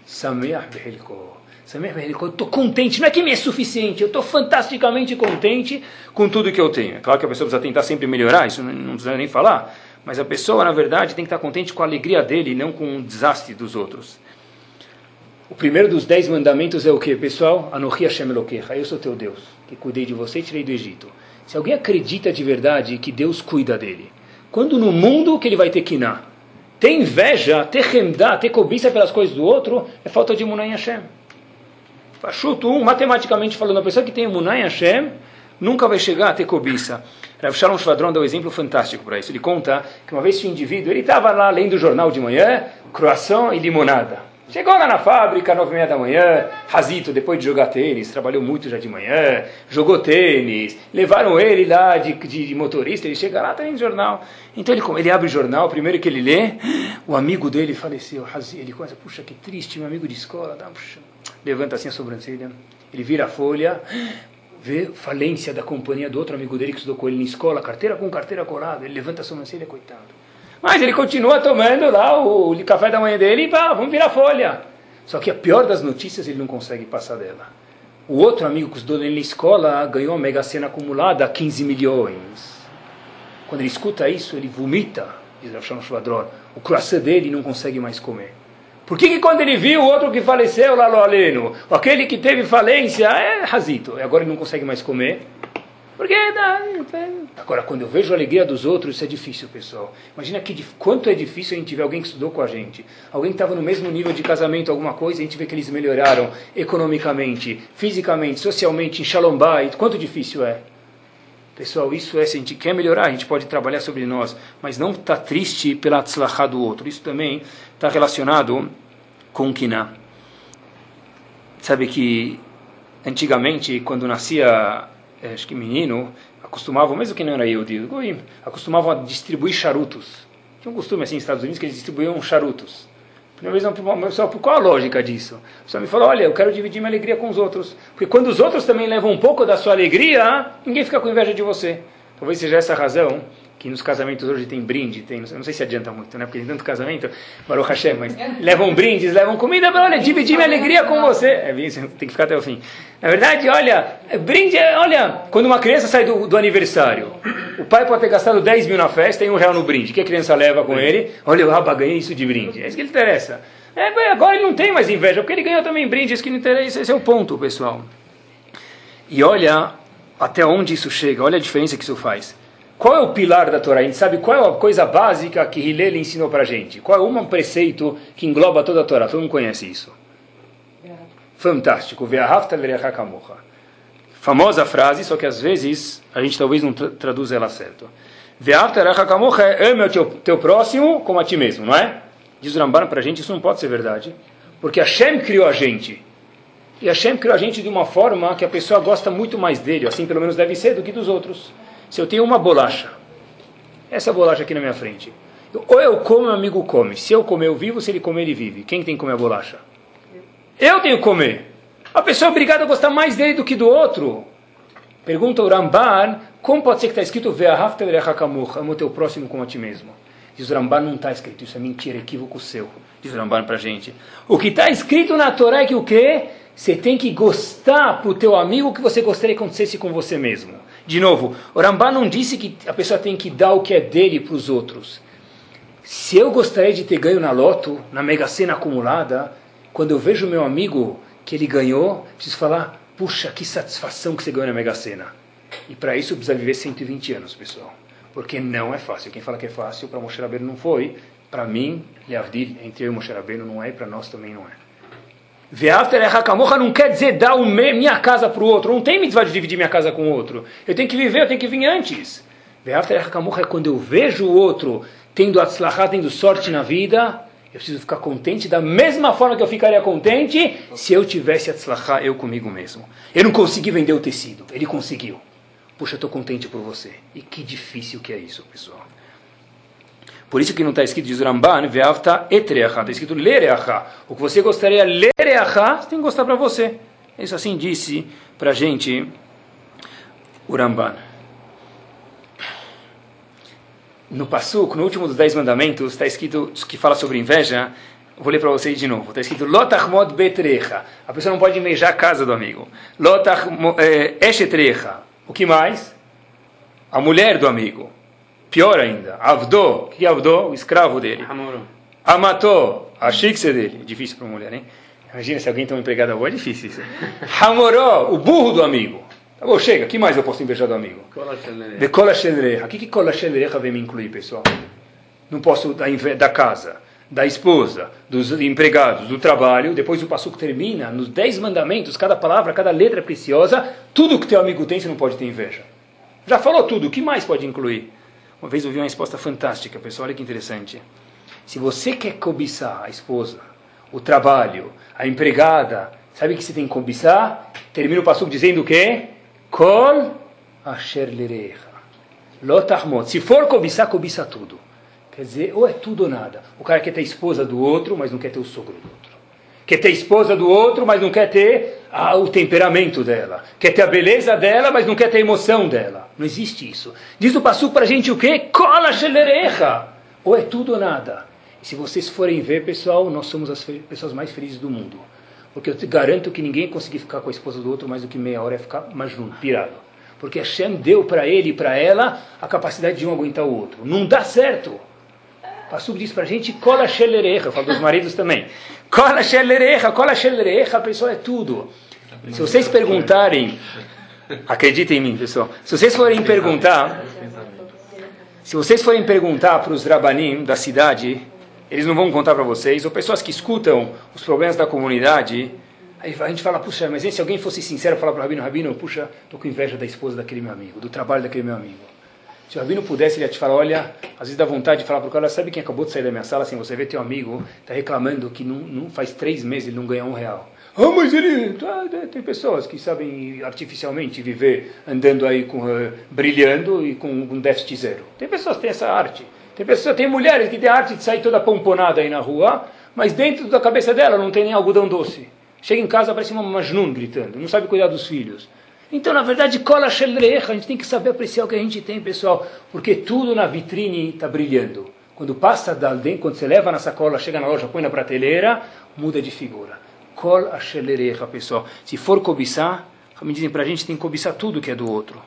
Sameach Beheliko. Sameach Beheliko. Eu estou contente. Não é que me é suficiente. Eu estou fantasticamente contente com tudo que eu tenho. É claro que a pessoa precisa tentar sempre melhorar. Isso não precisa nem falar. Mas a pessoa, na verdade, tem que estar contente com a alegria dele e não com o desastre dos outros. O primeiro dos dez mandamentos é o que, pessoal? Anohi Hashem Elokecha. Eu sou teu Deus, que cuidei de você e tirei do Egito. Se alguém acredita de verdade que Deus cuida dele, quando no mundo que ele vai ter quiná, ter inveja, ter remdá, ter cobiça pelas coisas do outro, é falta de Munay Hashem. Pachuto, um, matematicamente falando, a pessoa que tem Munay Hashem nunca vai chegar a ter cobiça. Rav Shalom Shvadron dá um exemplo fantástico para isso. Ele conta que uma vez o indivíduo, ele estava lá lendo o jornal de manhã, croissant e limonada. Chegou lá na fábrica, nove e meia da manhã, Razito, depois de jogar tênis, trabalhou muito já de manhã, jogou tênis, levaram ele lá de, de, de motorista, ele chega lá, tá no jornal. Então ele, ele abre o jornal, primeiro que ele lê, o amigo dele faleceu, Razito, ele começa, puxa, que triste, meu amigo de escola, dá, puxa, levanta assim a sobrancelha, ele vira a folha, vê falência da companhia do outro amigo dele que estudou com ele na escola, carteira com carteira colada, ele levanta a sobrancelha, coitado. Mas ele continua tomando lá o, café da manhã dele e pá, vamos virar folha. Só que a pior das notícias ele não consegue passar dela. O outro amigo que estudou ele na escola ganhou a mega cena acumulada 15 milhões. Quando ele escuta isso, ele vomita, diz Rav Shvadron. O croissant dele não consegue mais comer. Por que, que quando ele viu o outro que faleceu lá no Aleno, aquele que teve falência, é razito, e agora ele não consegue mais comer? Porque agora quando eu vejo a alegria dos outros, isso é difícil, pessoal. Imagina que quanto é difícil a gente ver alguém que estudou com a gente, alguém que estava no mesmo nível de casamento, alguma coisa, a gente vê que eles melhoraram economicamente, fisicamente, socialmente, em Shalom Bait. Quanto difícil é? Pessoal, isso é, se a gente quer melhorar, a gente pode trabalhar sobre nós, mas não está triste pela tzlachá do outro. Isso também está relacionado com Kiná. Sabe que antigamente, quando nascia é, acho que menino, acostumavam, mesmo que não era eu, digo, acostumavam a distribuir charutos. Tinha um costume assim nos Estados Unidos que eles distribuíam charutos. Primeira vez, só, qual a lógica disso? O pessoal me falou, olha, eu quero dividir minha alegria com os outros. Porque quando os outros também levam um pouco da sua alegria, ninguém fica com inveja de você. Talvez seja essa a razão que nos casamentos hoje tem brinde, tem, não sei se adianta muito, né? Porque tem tanto casamento, Baruch Hashem, mas levam brindes, levam comida, para olha, dividir minha alegria com você. É, tem que ficar até o fim. Na verdade, olha, brinde, olha, quando uma criança sai do, do aniversário, o pai pode ter gastado 10 mil na festa e um real no brinde. O que a criança leva com ele? Olha, o ganhei isso de brinde. É isso que ele interessa. É, agora ele não tem mais inveja, porque ele ganhou também brinde, isso que não interessa, esse é o ponto, pessoal. E olha até onde isso chega, olha a diferença que isso faz. Qual é o pilar da Torá? A gente sabe qual é a coisa básica que Hillel ensinou para a gente. Qual é um preceito que engloba toda a Torá? Todo mundo conhece isso. Fantástico. Famosa frase, só que às vezes a gente talvez não tra traduz ela certo. é ame o teu, teu próximo como a ti mesmo, não é? Diz o Ramban para a gente, isso não pode ser verdade. Porque Hashem criou a gente. E Hashem criou a gente de uma forma que a pessoa gosta muito mais dele, assim pelo menos deve ser, do que dos outros. Se eu tenho uma bolacha, essa bolacha aqui na minha frente, ou eu como, meu amigo come. Se eu comer, eu vivo, se ele comer, ele vive. Quem tem que comer a bolacha? Eu tenho que comer. A pessoa é obrigada a gostar mais dele do que do outro. Pergunta o Ramban, como pode ser que está escrito amo o teu próximo como a ti mesmo? Diz o Ramban, não está escrito, isso é mentira, equívoco seu. Diz o Ramban para a gente. O que está escrito na Torá é que o quê? Você tem que gostar para o teu amigo que você gostaria que acontecesse com você mesmo. De novo, o Rambam não disse que a pessoa tem que dar o que é dele para os outros. Se eu gostaria de ter ganho na loto, na mega sena acumulada, quando eu vejo meu amigo que ele ganhou, preciso falar, puxa, que satisfação que você ganhou na mega sena. E para isso precisa viver 120 anos, pessoal. Porque não é fácil. Quem fala que é fácil, para Moshe Rabbeinu não foi. Para mim, Leavdil, entre eu e Moshe Rabbeinu não é, e para nós também não é. Ve'after hakamocha não quer dizer dar minha casa para o outro. Não tem mitzvah de dividir minha casa com o outro. Eu tenho que viver, eu tenho que vir antes. é quando eu vejo o outro tendo atzlachá, tendo sorte na vida, eu preciso ficar contente da mesma forma que eu ficaria contente se eu tivesse atzlachá eu comigo mesmo. Eu não consegui vender o tecido, ele conseguiu. Puxa, eu estou contente por você. E que difícil que é isso, pessoal. Por isso que não está escrito, diz Ramban, Veavta etreacha, está escrito lereacha. O que você gostaria lereacha, tem que gostar para você. Isso assim disse para a gente o Ramban. No Passuk, no último dos Dez Mandamentos, está escrito que fala sobre inveja. Vou ler para vocês de novo. Está escrito Lotachmod betrecha. A pessoa não pode invejar a casa do amigo. Lotach eh, eshetrecha. O que mais? A mulher do amigo. Pior ainda. Avdo. O que é Avdo? O escravo dele. Amato. A xixi dele. Difícil para uma mulher, hein? Imagina se alguém tem uma empregada boa, é difícil isso. Hamoró. O burro do amigo. Tá bom, chega. O que mais eu posso invejar do amigo? De cola xelereja. O que, que cola xelereja vem me incluir, pessoal? Não posso da, da casa, da esposa, dos empregados, do trabalho. Depois o passuco termina nos dez mandamentos, cada palavra, cada letra é preciosa. Tudo que teu amigo tem, você não pode ter inveja. Já falou tudo. O que mais pode incluir? Uma vez eu vi uma resposta fantástica, pessoal. Olha que interessante. Se você quer cobiçar a esposa, o trabalho, a empregada, sabe que você tem que cobiçar? Termina o passuco dizendo o quê? Kol asher lirecha. Lotahmot. Se for cobiçar, cobiça tudo. Quer dizer, ou é tudo ou nada. O cara quer ter esposa do outro, mas não quer ter o sogro do outro. Quer ter esposa do outro, mas não quer ter ah, o temperamento dela. Quer ter a beleza dela, mas não quer ter a emoção dela. Não existe isso. Diz o Passu para a gente o quê? Cola xelerecha. Ou é tudo ou nada. E se vocês forem ver, pessoal, nós somos as pessoas mais felizes do mundo. Porque eu te garanto que ninguém conseguir ficar com a esposa do outro mais do que meia hora é ficar majnun, pirado. Porque Hashem deu para ele e para ela a capacidade de um aguentar o outro. Não dá certo. Passuco diz para a gente, cola xelereja, fala dos maridos também. Cola xelereja, cola xelereja, a pessoa é tudo. Se vocês perguntarem, acreditem em mim, pessoal, se vocês forem perguntar, se vocês forem perguntar para os rabanim da cidade, eles não vão contar para vocês, ou pessoas que escutam os problemas da comunidade, aí a gente fala, puxa, mas se alguém fosse sincero falar para o Rabino, Rabino, puxa, estou com inveja da esposa daquele meu amigo, do trabalho daquele meu amigo. Se o Rabino pudesse, ele ia te falar, olha, às vezes dá vontade de falar para o cara, sabe quem acabou de sair da minha sala, assim, você vê teu amigo, está reclamando que não, não faz três meses ele não ganha um real. Ah, mas ele. Ah, tem pessoas que sabem artificialmente viver andando aí com, uh, brilhando e com um déficit zero. Tem pessoas que têm essa arte. Tem pessoas, tem mulheres que têm a arte de sair toda pomponada aí na rua, mas dentro da cabeça dela não tem nem algodão doce. Chega em casa, parece uma majnun gritando, não sabe cuidar dos filhos. Então, na verdade, cola shelrecha, a gente tem que saber apreciar o que a gente tem, pessoal, porque tudo na vitrine está brilhando. Quando passa dentro, quando você leva na sacola, chega na loja, põe na prateleira, muda de figura. Kol ashelerecha, pessoal. Se for cobiçar, me dizem para a gente tem que cobiçar tudo que é do outro.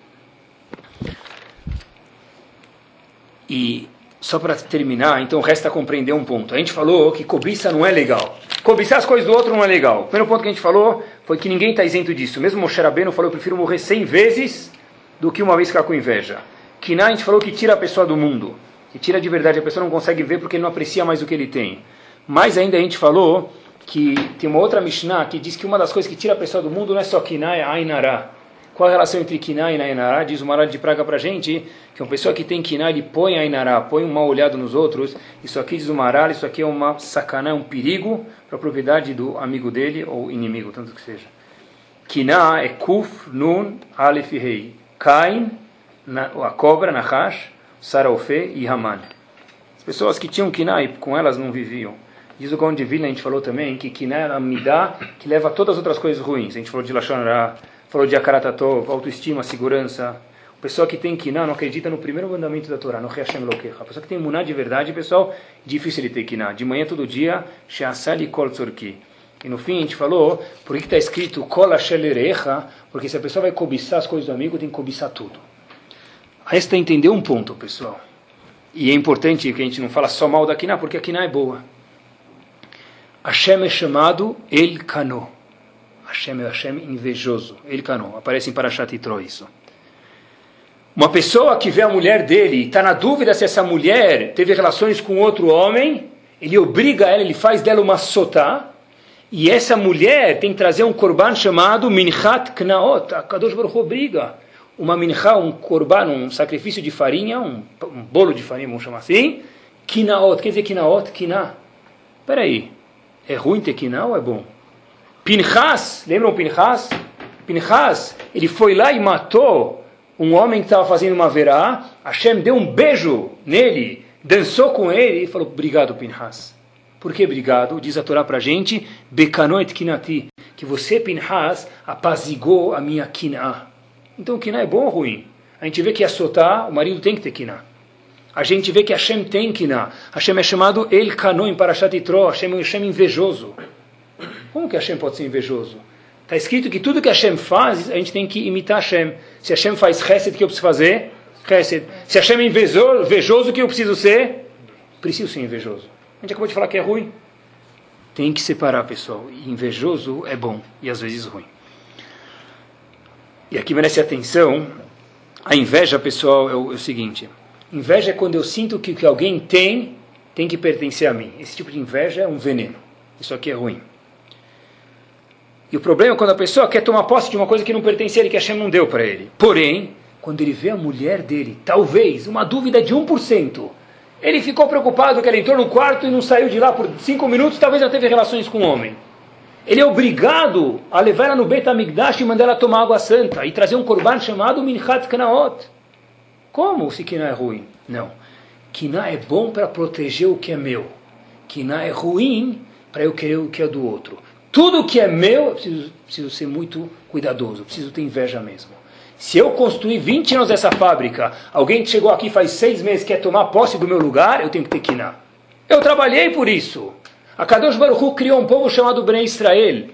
E só para terminar, então resta compreender um ponto. A gente falou que cobiça não é legal. Cobiçar as coisas do outro não é legal. O primeiro ponto que a gente falou foi que ninguém está isento disso. Mesmo Moshe Rabbeinu falou, eu prefiro morrer cem vezes do que uma vez ficar com inveja. Kiná a gente falou que tira a pessoa do mundo. Que tira de verdade, a pessoa não consegue ver porque ele não aprecia mais o que ele tem. Mais ainda a gente falou que tem uma outra Mishnah que diz que uma das coisas que tira a pessoa do mundo não é só Kiná, é Ainará. Qual a relação entre Kiná e Ainará? Diz o Marad de Praga para a gente que uma pessoa que tem Kiná, ele põe Ainará, põe um mal olhado nos outros. Isso aqui diz o Maral, isso aqui é uma sacanã, um perigo para a propriedade do amigo dele ou inimigo, tanto que seja. Kiná é Kuf, Nun, Aleph Rei. Cain, a cobra, Nahash, Saraufé e Haman. As pessoas que tinham Kiná e com elas não viviam. Diz o Gaon a gente falou também, que Kiná é a midá que leva a todas as outras coisas ruins. A gente falou de Lashon falou de Akaratatov, autoestima, segurança. A pessoa que tem Kiná não acredita no primeiro mandamento da Torá, no Hashem Lokecha. A pessoa que tem Muná de verdade, pessoal, difícil ele ter Kiná. De manhã, todo dia, Sheasali Kol Tzorki. E no fim a gente falou, por que está escrito Kol Ashelerecha? Porque se a pessoa vai cobiçar as coisas do amigo, tem que cobiçar tudo. Resta entender um ponto, pessoal. E é importante que a gente não fala só mal da Kiná, porque a Kiná é boa. Hashem é chamado El Kano. Hashem é Hashem invejoso. El Kano. Aparece em Parashat Yitro isso. Uma pessoa que vê a mulher dele e está na dúvida se essa mulher teve relações com outro homem, ele obriga ela, ele faz dela uma sotá, e essa mulher tem que trazer um korban chamado Minchat Knaot. A Kadosh Baruch obriga. uma mincha, um korban, um sacrifício de farinha, um, um bolo de farinha, vamos chamar assim, kinaot, quer dizer kinaot, kina. Peraí, é ruim ter kina ou é bom? Pinchas, lembram Pinchas? Pinchas, ele foi lá e matou um homem que estava fazendo uma verá, Hashem deu um beijo nele, dançou com ele e falou, obrigado Pinchas. Por que obrigado? Diz a Torá para a gente, Bekanoet kinati, que você, Pinchas, apazigou a minha kina. Então, kina é bom ou ruim? A gente vê que a Sotá, o marido tem que ter kina. A gente vê que Hashem tem kina. Hashem é chamado El Kano em Parashat Yitro. Hashem é um Hashem invejoso. Como que Hashem pode ser invejoso? Está escrito que tudo que Hashem faz, a gente tem que imitar Hashem. Se Hashem faz chesed, o que eu preciso fazer? Chesed. Se Hashem é invejoso, o que eu preciso ser? Preciso ser invejoso. A gente acabou de falar que é ruim. Tem que separar, pessoal. Invejoso é bom e às vezes ruim. E aqui merece atenção. A inveja, pessoal, é o, é o seguinte: inveja é quando eu sinto que o que alguém tem tem que pertencer a mim. Esse tipo de inveja é um veneno. Isso aqui é ruim. E o problema é quando a pessoa quer tomar posse de uma coisa que não pertence a ele, que a Hashem não deu para ele. Porém, quando ele vê a mulher dele, talvez, uma dúvida de 1%, ele ficou preocupado que ela entrou no quarto e não saiu de lá por 5 minutos, talvez ela teve relações com um homem. Ele é obrigado a levar ela no Beit HaMikdash e mandar ela tomar água santa e trazer um korban chamado Minchat Kanaot. Como se Kiná é ruim? Não. Kiná é bom para proteger o que é meu. Kiná é ruim para eu querer o que é do outro. Tudo que é meu, eu preciso, preciso ser muito cuidadoso, preciso ter inveja mesmo. Se eu construir 20 anos dessa fábrica, alguém que chegou aqui faz seis meses quer tomar posse do meu lugar, eu tenho que ter quiná. Eu trabalhei por isso. A Kadosh Baruch Hu criou um povo chamado Bnei Israel.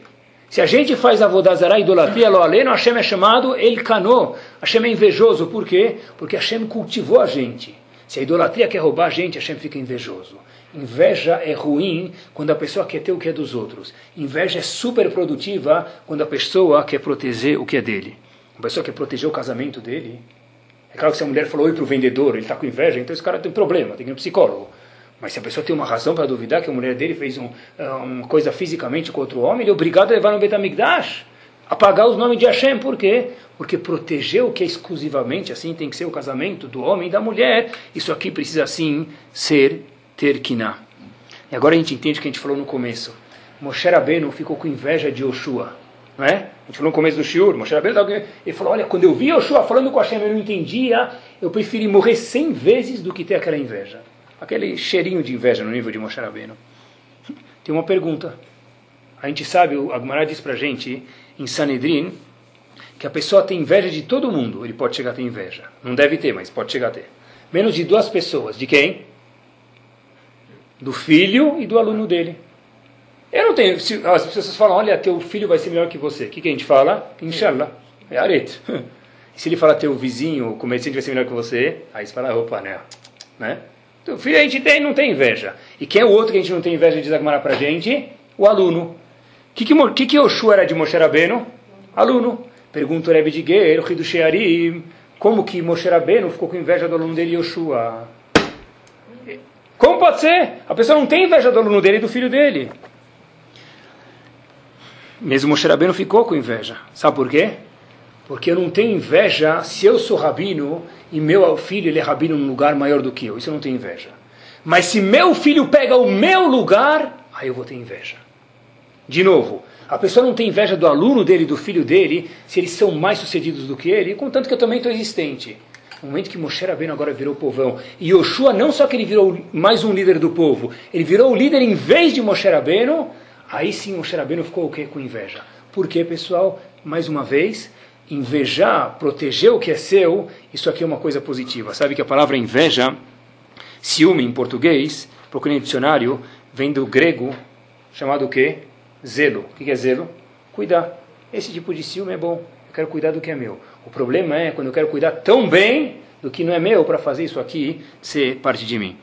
Se a gente faz avodazará, idolatria, lo aleno, Hashem é chamado El Kano. Hashem é invejoso. Por quê? Porque Hashem cultivou a gente. Se a idolatria quer roubar a gente, Hashem fica invejoso. Inveja é ruim quando a pessoa quer ter o que é dos outros. Inveja é super produtiva quando a pessoa quer proteger o que é dele. A pessoa quer proteger o casamento dele. É claro que se a mulher falou oi para o vendedor, ele está com inveja, então esse cara tem problema, tem que ir no psicólogo. Mas se a pessoa tem uma razão para duvidar que a mulher dele fez um, ah, uma coisa fisicamente com outro homem, ele é obrigado a levar no Betamigdash, apagar os nomes de Hashem. Por quê? Porque proteger o que é exclusivamente assim tem que ser o casamento do homem e da mulher. Isso aqui precisa sim ser ter kiná. E agora a gente entende o que a gente falou no começo. Moshe Rabbeinu ficou com inveja de Yoshua. Não é? A gente falou no começo do Shiur, Moshe Rabbeinu, ele falou, olha, quando eu vi Yoshua falando com Hashem, eu não entendia, eu preferi morrer cem vezes do que ter aquela inveja. Aquele cheirinho de inveja no nível de Moshe Rabbeinu. Tem uma pergunta. A gente sabe, o Agmará diz pra gente, em Sanedrin, que a pessoa tem inveja de todo mundo. Ele pode chegar a ter inveja. Não deve ter, mas pode chegar a ter. Menos de duas pessoas. De quem? Do filho e do aluno dele. Eu não tenho. Se, as pessoas falam, olha, teu filho vai ser melhor que você. O que, que a gente fala? Inshallah. É arete. se ele falar teu vizinho, o comerciante vai ser melhor que você, aí você fala, opa, né? né? Teu filho a gente tem, não tem inveja. E quem é o outro que a gente não tem inveja de Zagmará pra gente? O aluno. O que, que, que, Yoshua era de Moshe Rabbeinu? Aluno. Pergunta o Rebbe de Ger, o do Shearim, como que Moshe Rabbeinu ficou com inveja do aluno dele, Yoshua? Como pode ser? A pessoa não tem inveja do aluno dele e do filho dele. Mesmo Moshe Rabbeinu ficou com inveja. Sabe por quê? Porque eu não tenho inveja se eu sou rabino e meu filho ele é rabino num lugar maior do que eu. Isso eu não tenho inveja. Mas se meu filho pega o meu lugar, aí eu vou ter inveja. De novo, a pessoa não tem inveja do aluno dele, do filho dele, se eles são mais sucedidos do que ele, contanto que eu também estou existente. No momento que Moshe Rabbeinu agora virou povão, e Yoshua não só que ele virou mais um líder do povo, ele virou o líder em vez de Moshe Rabbeinu, aí sim Moshe Rabbeinu ficou o quê? Com inveja. Por quê, pessoal? Mais uma vez, invejar, proteger o que é seu, isso aqui é uma coisa positiva. Sabe que a palavra inveja, ciúme em português, procurei no dicionário, vem do grego, chamado o quê? Zelo. O que é zelo? Cuidar. Esse tipo de ciúme é bom. Eu quero cuidar do que é meu. O problema é quando eu quero cuidar tão bem do que não é meu para fazer isso aqui ser parte de mim.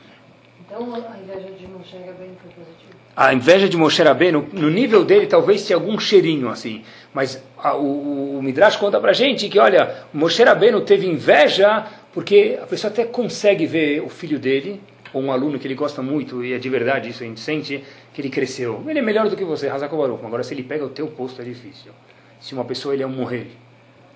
Então a inveja de Moshe Rabbeinu foi positiva? A inveja de Moshe Rabbeinu, no nível dele, talvez tenha algum cheirinho assim. Mas a, o, o, Midrash conta pra gente que, olha, Moshe Rabbeinu teve inveja porque a pessoa até consegue ver o filho dele, ou um aluno que ele gosta muito, e é de verdade isso, a gente sente que ele cresceu. Ele é melhor do que você, Hazako Baruch. Agora, se ele pega o teu posto, é difícil. Se uma pessoa ele é um morrer,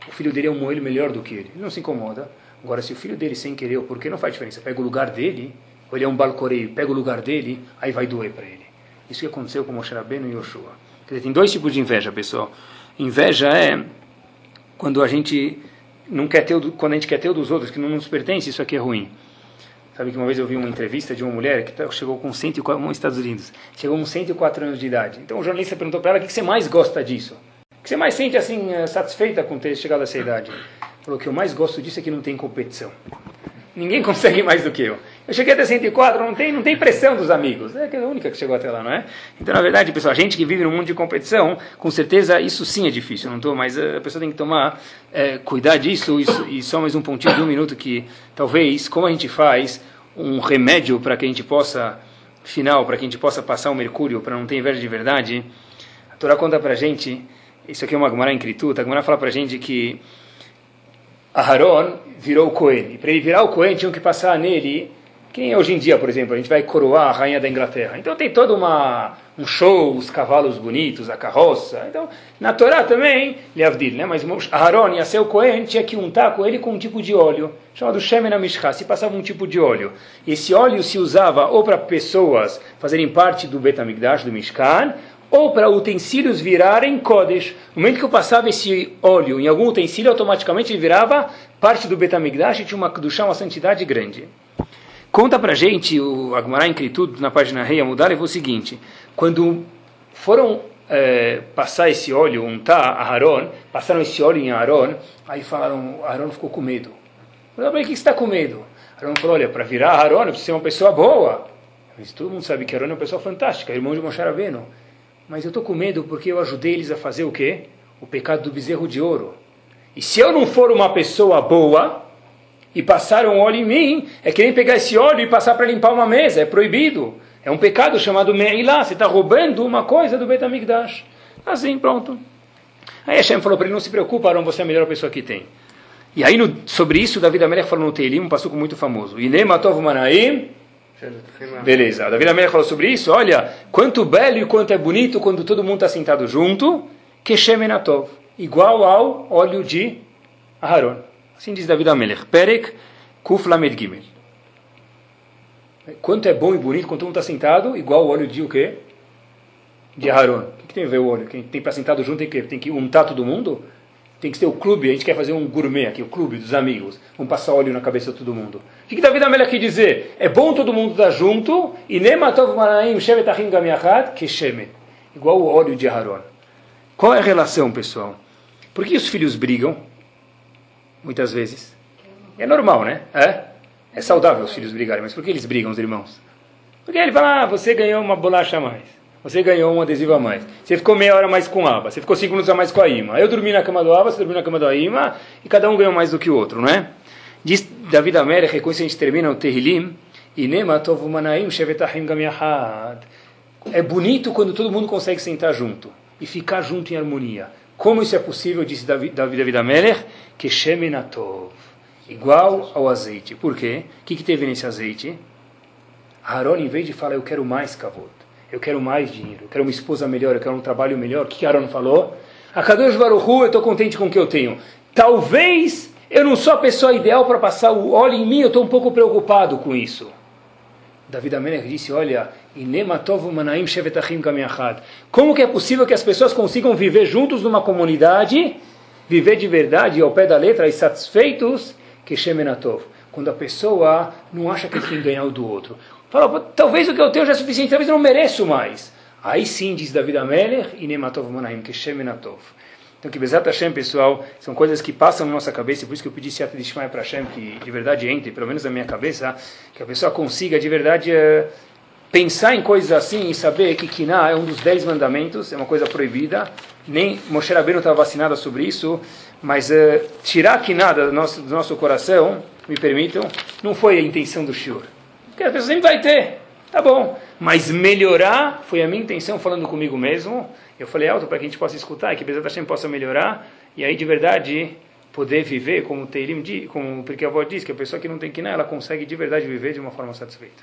o filho dele é um moelho melhor do que ele. Ele não se incomoda. Agora, se o filho dele, sem querer ou porque não faz diferença, pega o lugar dele, ou ele é um balcoreio, pega o lugar dele, aí vai doer para ele. Isso que aconteceu com Moshe Rabbeinu e Yoshua. Quer dizer, tem dois tipos de inveja, pessoal. Inveja é quando a gente não quer ter quando a gente quer ter o dos outros que não nos pertence, isso aqui é ruim. Sabe que uma vez eu vi uma entrevista de uma mulher que tá, chegou com 104, nos Estados Unidos, chegou com 104 anos de idade. Então o jornalista perguntou para ela o que você mais gosta disso. O que você mais sente assim eh, satisfeita com ter chegado a essa idade? Falou que eu mais gosto disso é que não tem competição. Ninguém consegue mais do que eu. Eu cheguei até 104, não tem, não tem pressão dos amigos. É, é a única que chegou até lá, não é? Então, na verdade, pessoal, a gente que vive num mundo de competição, com certeza isso sim é difícil. Não tô, mas a pessoa tem que tomar é, cuidar disso. Isso, e só mais um pontinho de um minuto que talvez, como a gente faz um remédio para que a gente possa final, para que a gente possa passar o mercúrio, para não ter inveja de verdade. A Torá conta para a gente, isso aqui é uma Gemara em Krituta, a Gemara fala para a gente que Aharon virou o Cohen. E para ele virar o Cohen, tinham que passar nele que nem hoje em dia, por exemplo, a gente vai coroar a rainha da Inglaterra. Então tem todo uma, um show, os cavalos bonitos, a carroça. Então, na Torá também, Leavdil, né? Mas Aaron ia ser o Cohen, tinha que untar com ele com um tipo de óleo, chamado Shemen Mishcha, se passava um tipo de óleo. Esse óleo se usava ou para pessoas fazerem parte do Betamigdash, do Mishkan, ou para utensílios virarem Kodesh. No momento que eu passava esse óleo em algum utensílio, automaticamente ele virava parte do Betamigdash e tinha uma, uma santidade grande. Conta pra gente, o Agmará em na página Rei Amudar, é o seguinte: quando foram é, passar esse óleo, untar a Aaron, passaram esse óleo em Aaron, aí falaram, Aaron ficou com medo. Falei, por que você está com medo? Aaron falou, olha, para virar Aaron, eu preciso ser uma pessoa boa. Mas todo mundo sabe que Aaron é uma pessoa fantástica, irmão de Moshe Rabbeinu. Mas eu estou com medo porque eu ajudei eles a fazer o quê? O pecado do bezerro de ouro. E se eu não for uma pessoa boa, e passaram óleo em mim, é que nem pegar esse óleo e passar para limpar uma mesa, é proibido. É um pecado chamado Me'ilá, você está roubando uma coisa do Betamigdash. Assim, pronto. Aí Hashem falou para ele, não se preocupa, Aaron, você é a melhor pessoa que tem. E aí, no, sobre isso, David Amelech falou no Teilim, um passuco muito famoso. Ine matov manaim. Beleza. David Amelech falou sobre isso. Olha, quanto belo e quanto é bonito quando todo mundo está sentado junto. Que Shemenatov. Igual ao óleo de Aharon. Assim diz David Amelech. Perek Kuf Gimel. Quanto é bom e bonito quando todo mundo está sentado, igual o óleo de o quê? De Aharon. O que, que, tem a ver o óleo? Quem tem para sentado junto tem que, tem que untar todo mundo? Tem que ser o clube, a gente quer fazer um gourmet aqui, o clube dos amigos. Vamos passar óleo na cabeça de todo mundo. O que, que David Amelech quer dizer? É bom todo mundo estar junto, e Nematov Shemet. Igual o óleo de Aharon. Qual é a relação, pessoal? Por que os filhos brigam? muitas vezes. É normal, né? É, é saudável os filhos brigarem, mas por que eles brigam, os irmãos? Porque ele fala, ah, você ganhou uma bolacha a mais, você ganhou um adesivo a mais, você ficou meia hora mais com a Aba, você ficou cinco minutos a mais com a Ima, eu dormi na cama do Aba, você dormiu na cama do Ima, e cada um ganhou mais do que o outro, não é? Diz David com isso a gente termina o Terrilim, é bonito quando todo mundo consegue sentar junto e ficar junto em harmonia. Como isso é possível, disse David, David Amelech, que igual ao azeite. Por quê? O que, que teve nesse azeite? Aaron, em vez de falar, eu quero mais kavod, eu quero mais dinheiro, eu quero uma esposa melhor, eu quero um trabalho melhor, o que, Aaron falou? A Kadosh Baruch eu estou contente com o que eu tenho. Talvez eu não sou a pessoa ideal para passar o óleo em mim, eu estou um pouco preocupado com isso. David Amelech disse, olha, como que é possível que as pessoas consigam viver juntos numa comunidade, viver de verdade ao pé da letra e satisfeitos, que Shemenatov, quando a pessoa não acha que tem que ganhar o do outro. Fala, talvez o que eu tenho já é suficiente, talvez eu não mereço mais. Aí sim, diz David Amelech, Inematov Manaim, que Shemenatov. Então, que Bezat Hashem, pessoal, são coisas que passam na nossa cabeça, por isso que eu pedi Seat de para Hashem, que de verdade entre, pelo menos na minha cabeça, que a pessoa consiga de verdade uh, pensar em coisas assim e saber que Kiná é um dos dez mandamentos, é uma coisa proibida. Nem Moshe Rabbeinu estava vacinada sobre isso, mas uh, tirar Kiná do nosso, do nosso coração, me permitam, não foi a intenção do Shur. Porque a pessoa sempre vai ter, tá bom. Mas melhorar foi a minha intenção falando comigo mesmo. Eu falei alto para que a gente possa escutar e que Bezat Hashem possa melhorar, e aí de verdade poder viver, como o Teirim diz, como porque a avó diz, que a pessoa que não tem que ela consegue de verdade viver de uma forma satisfeita.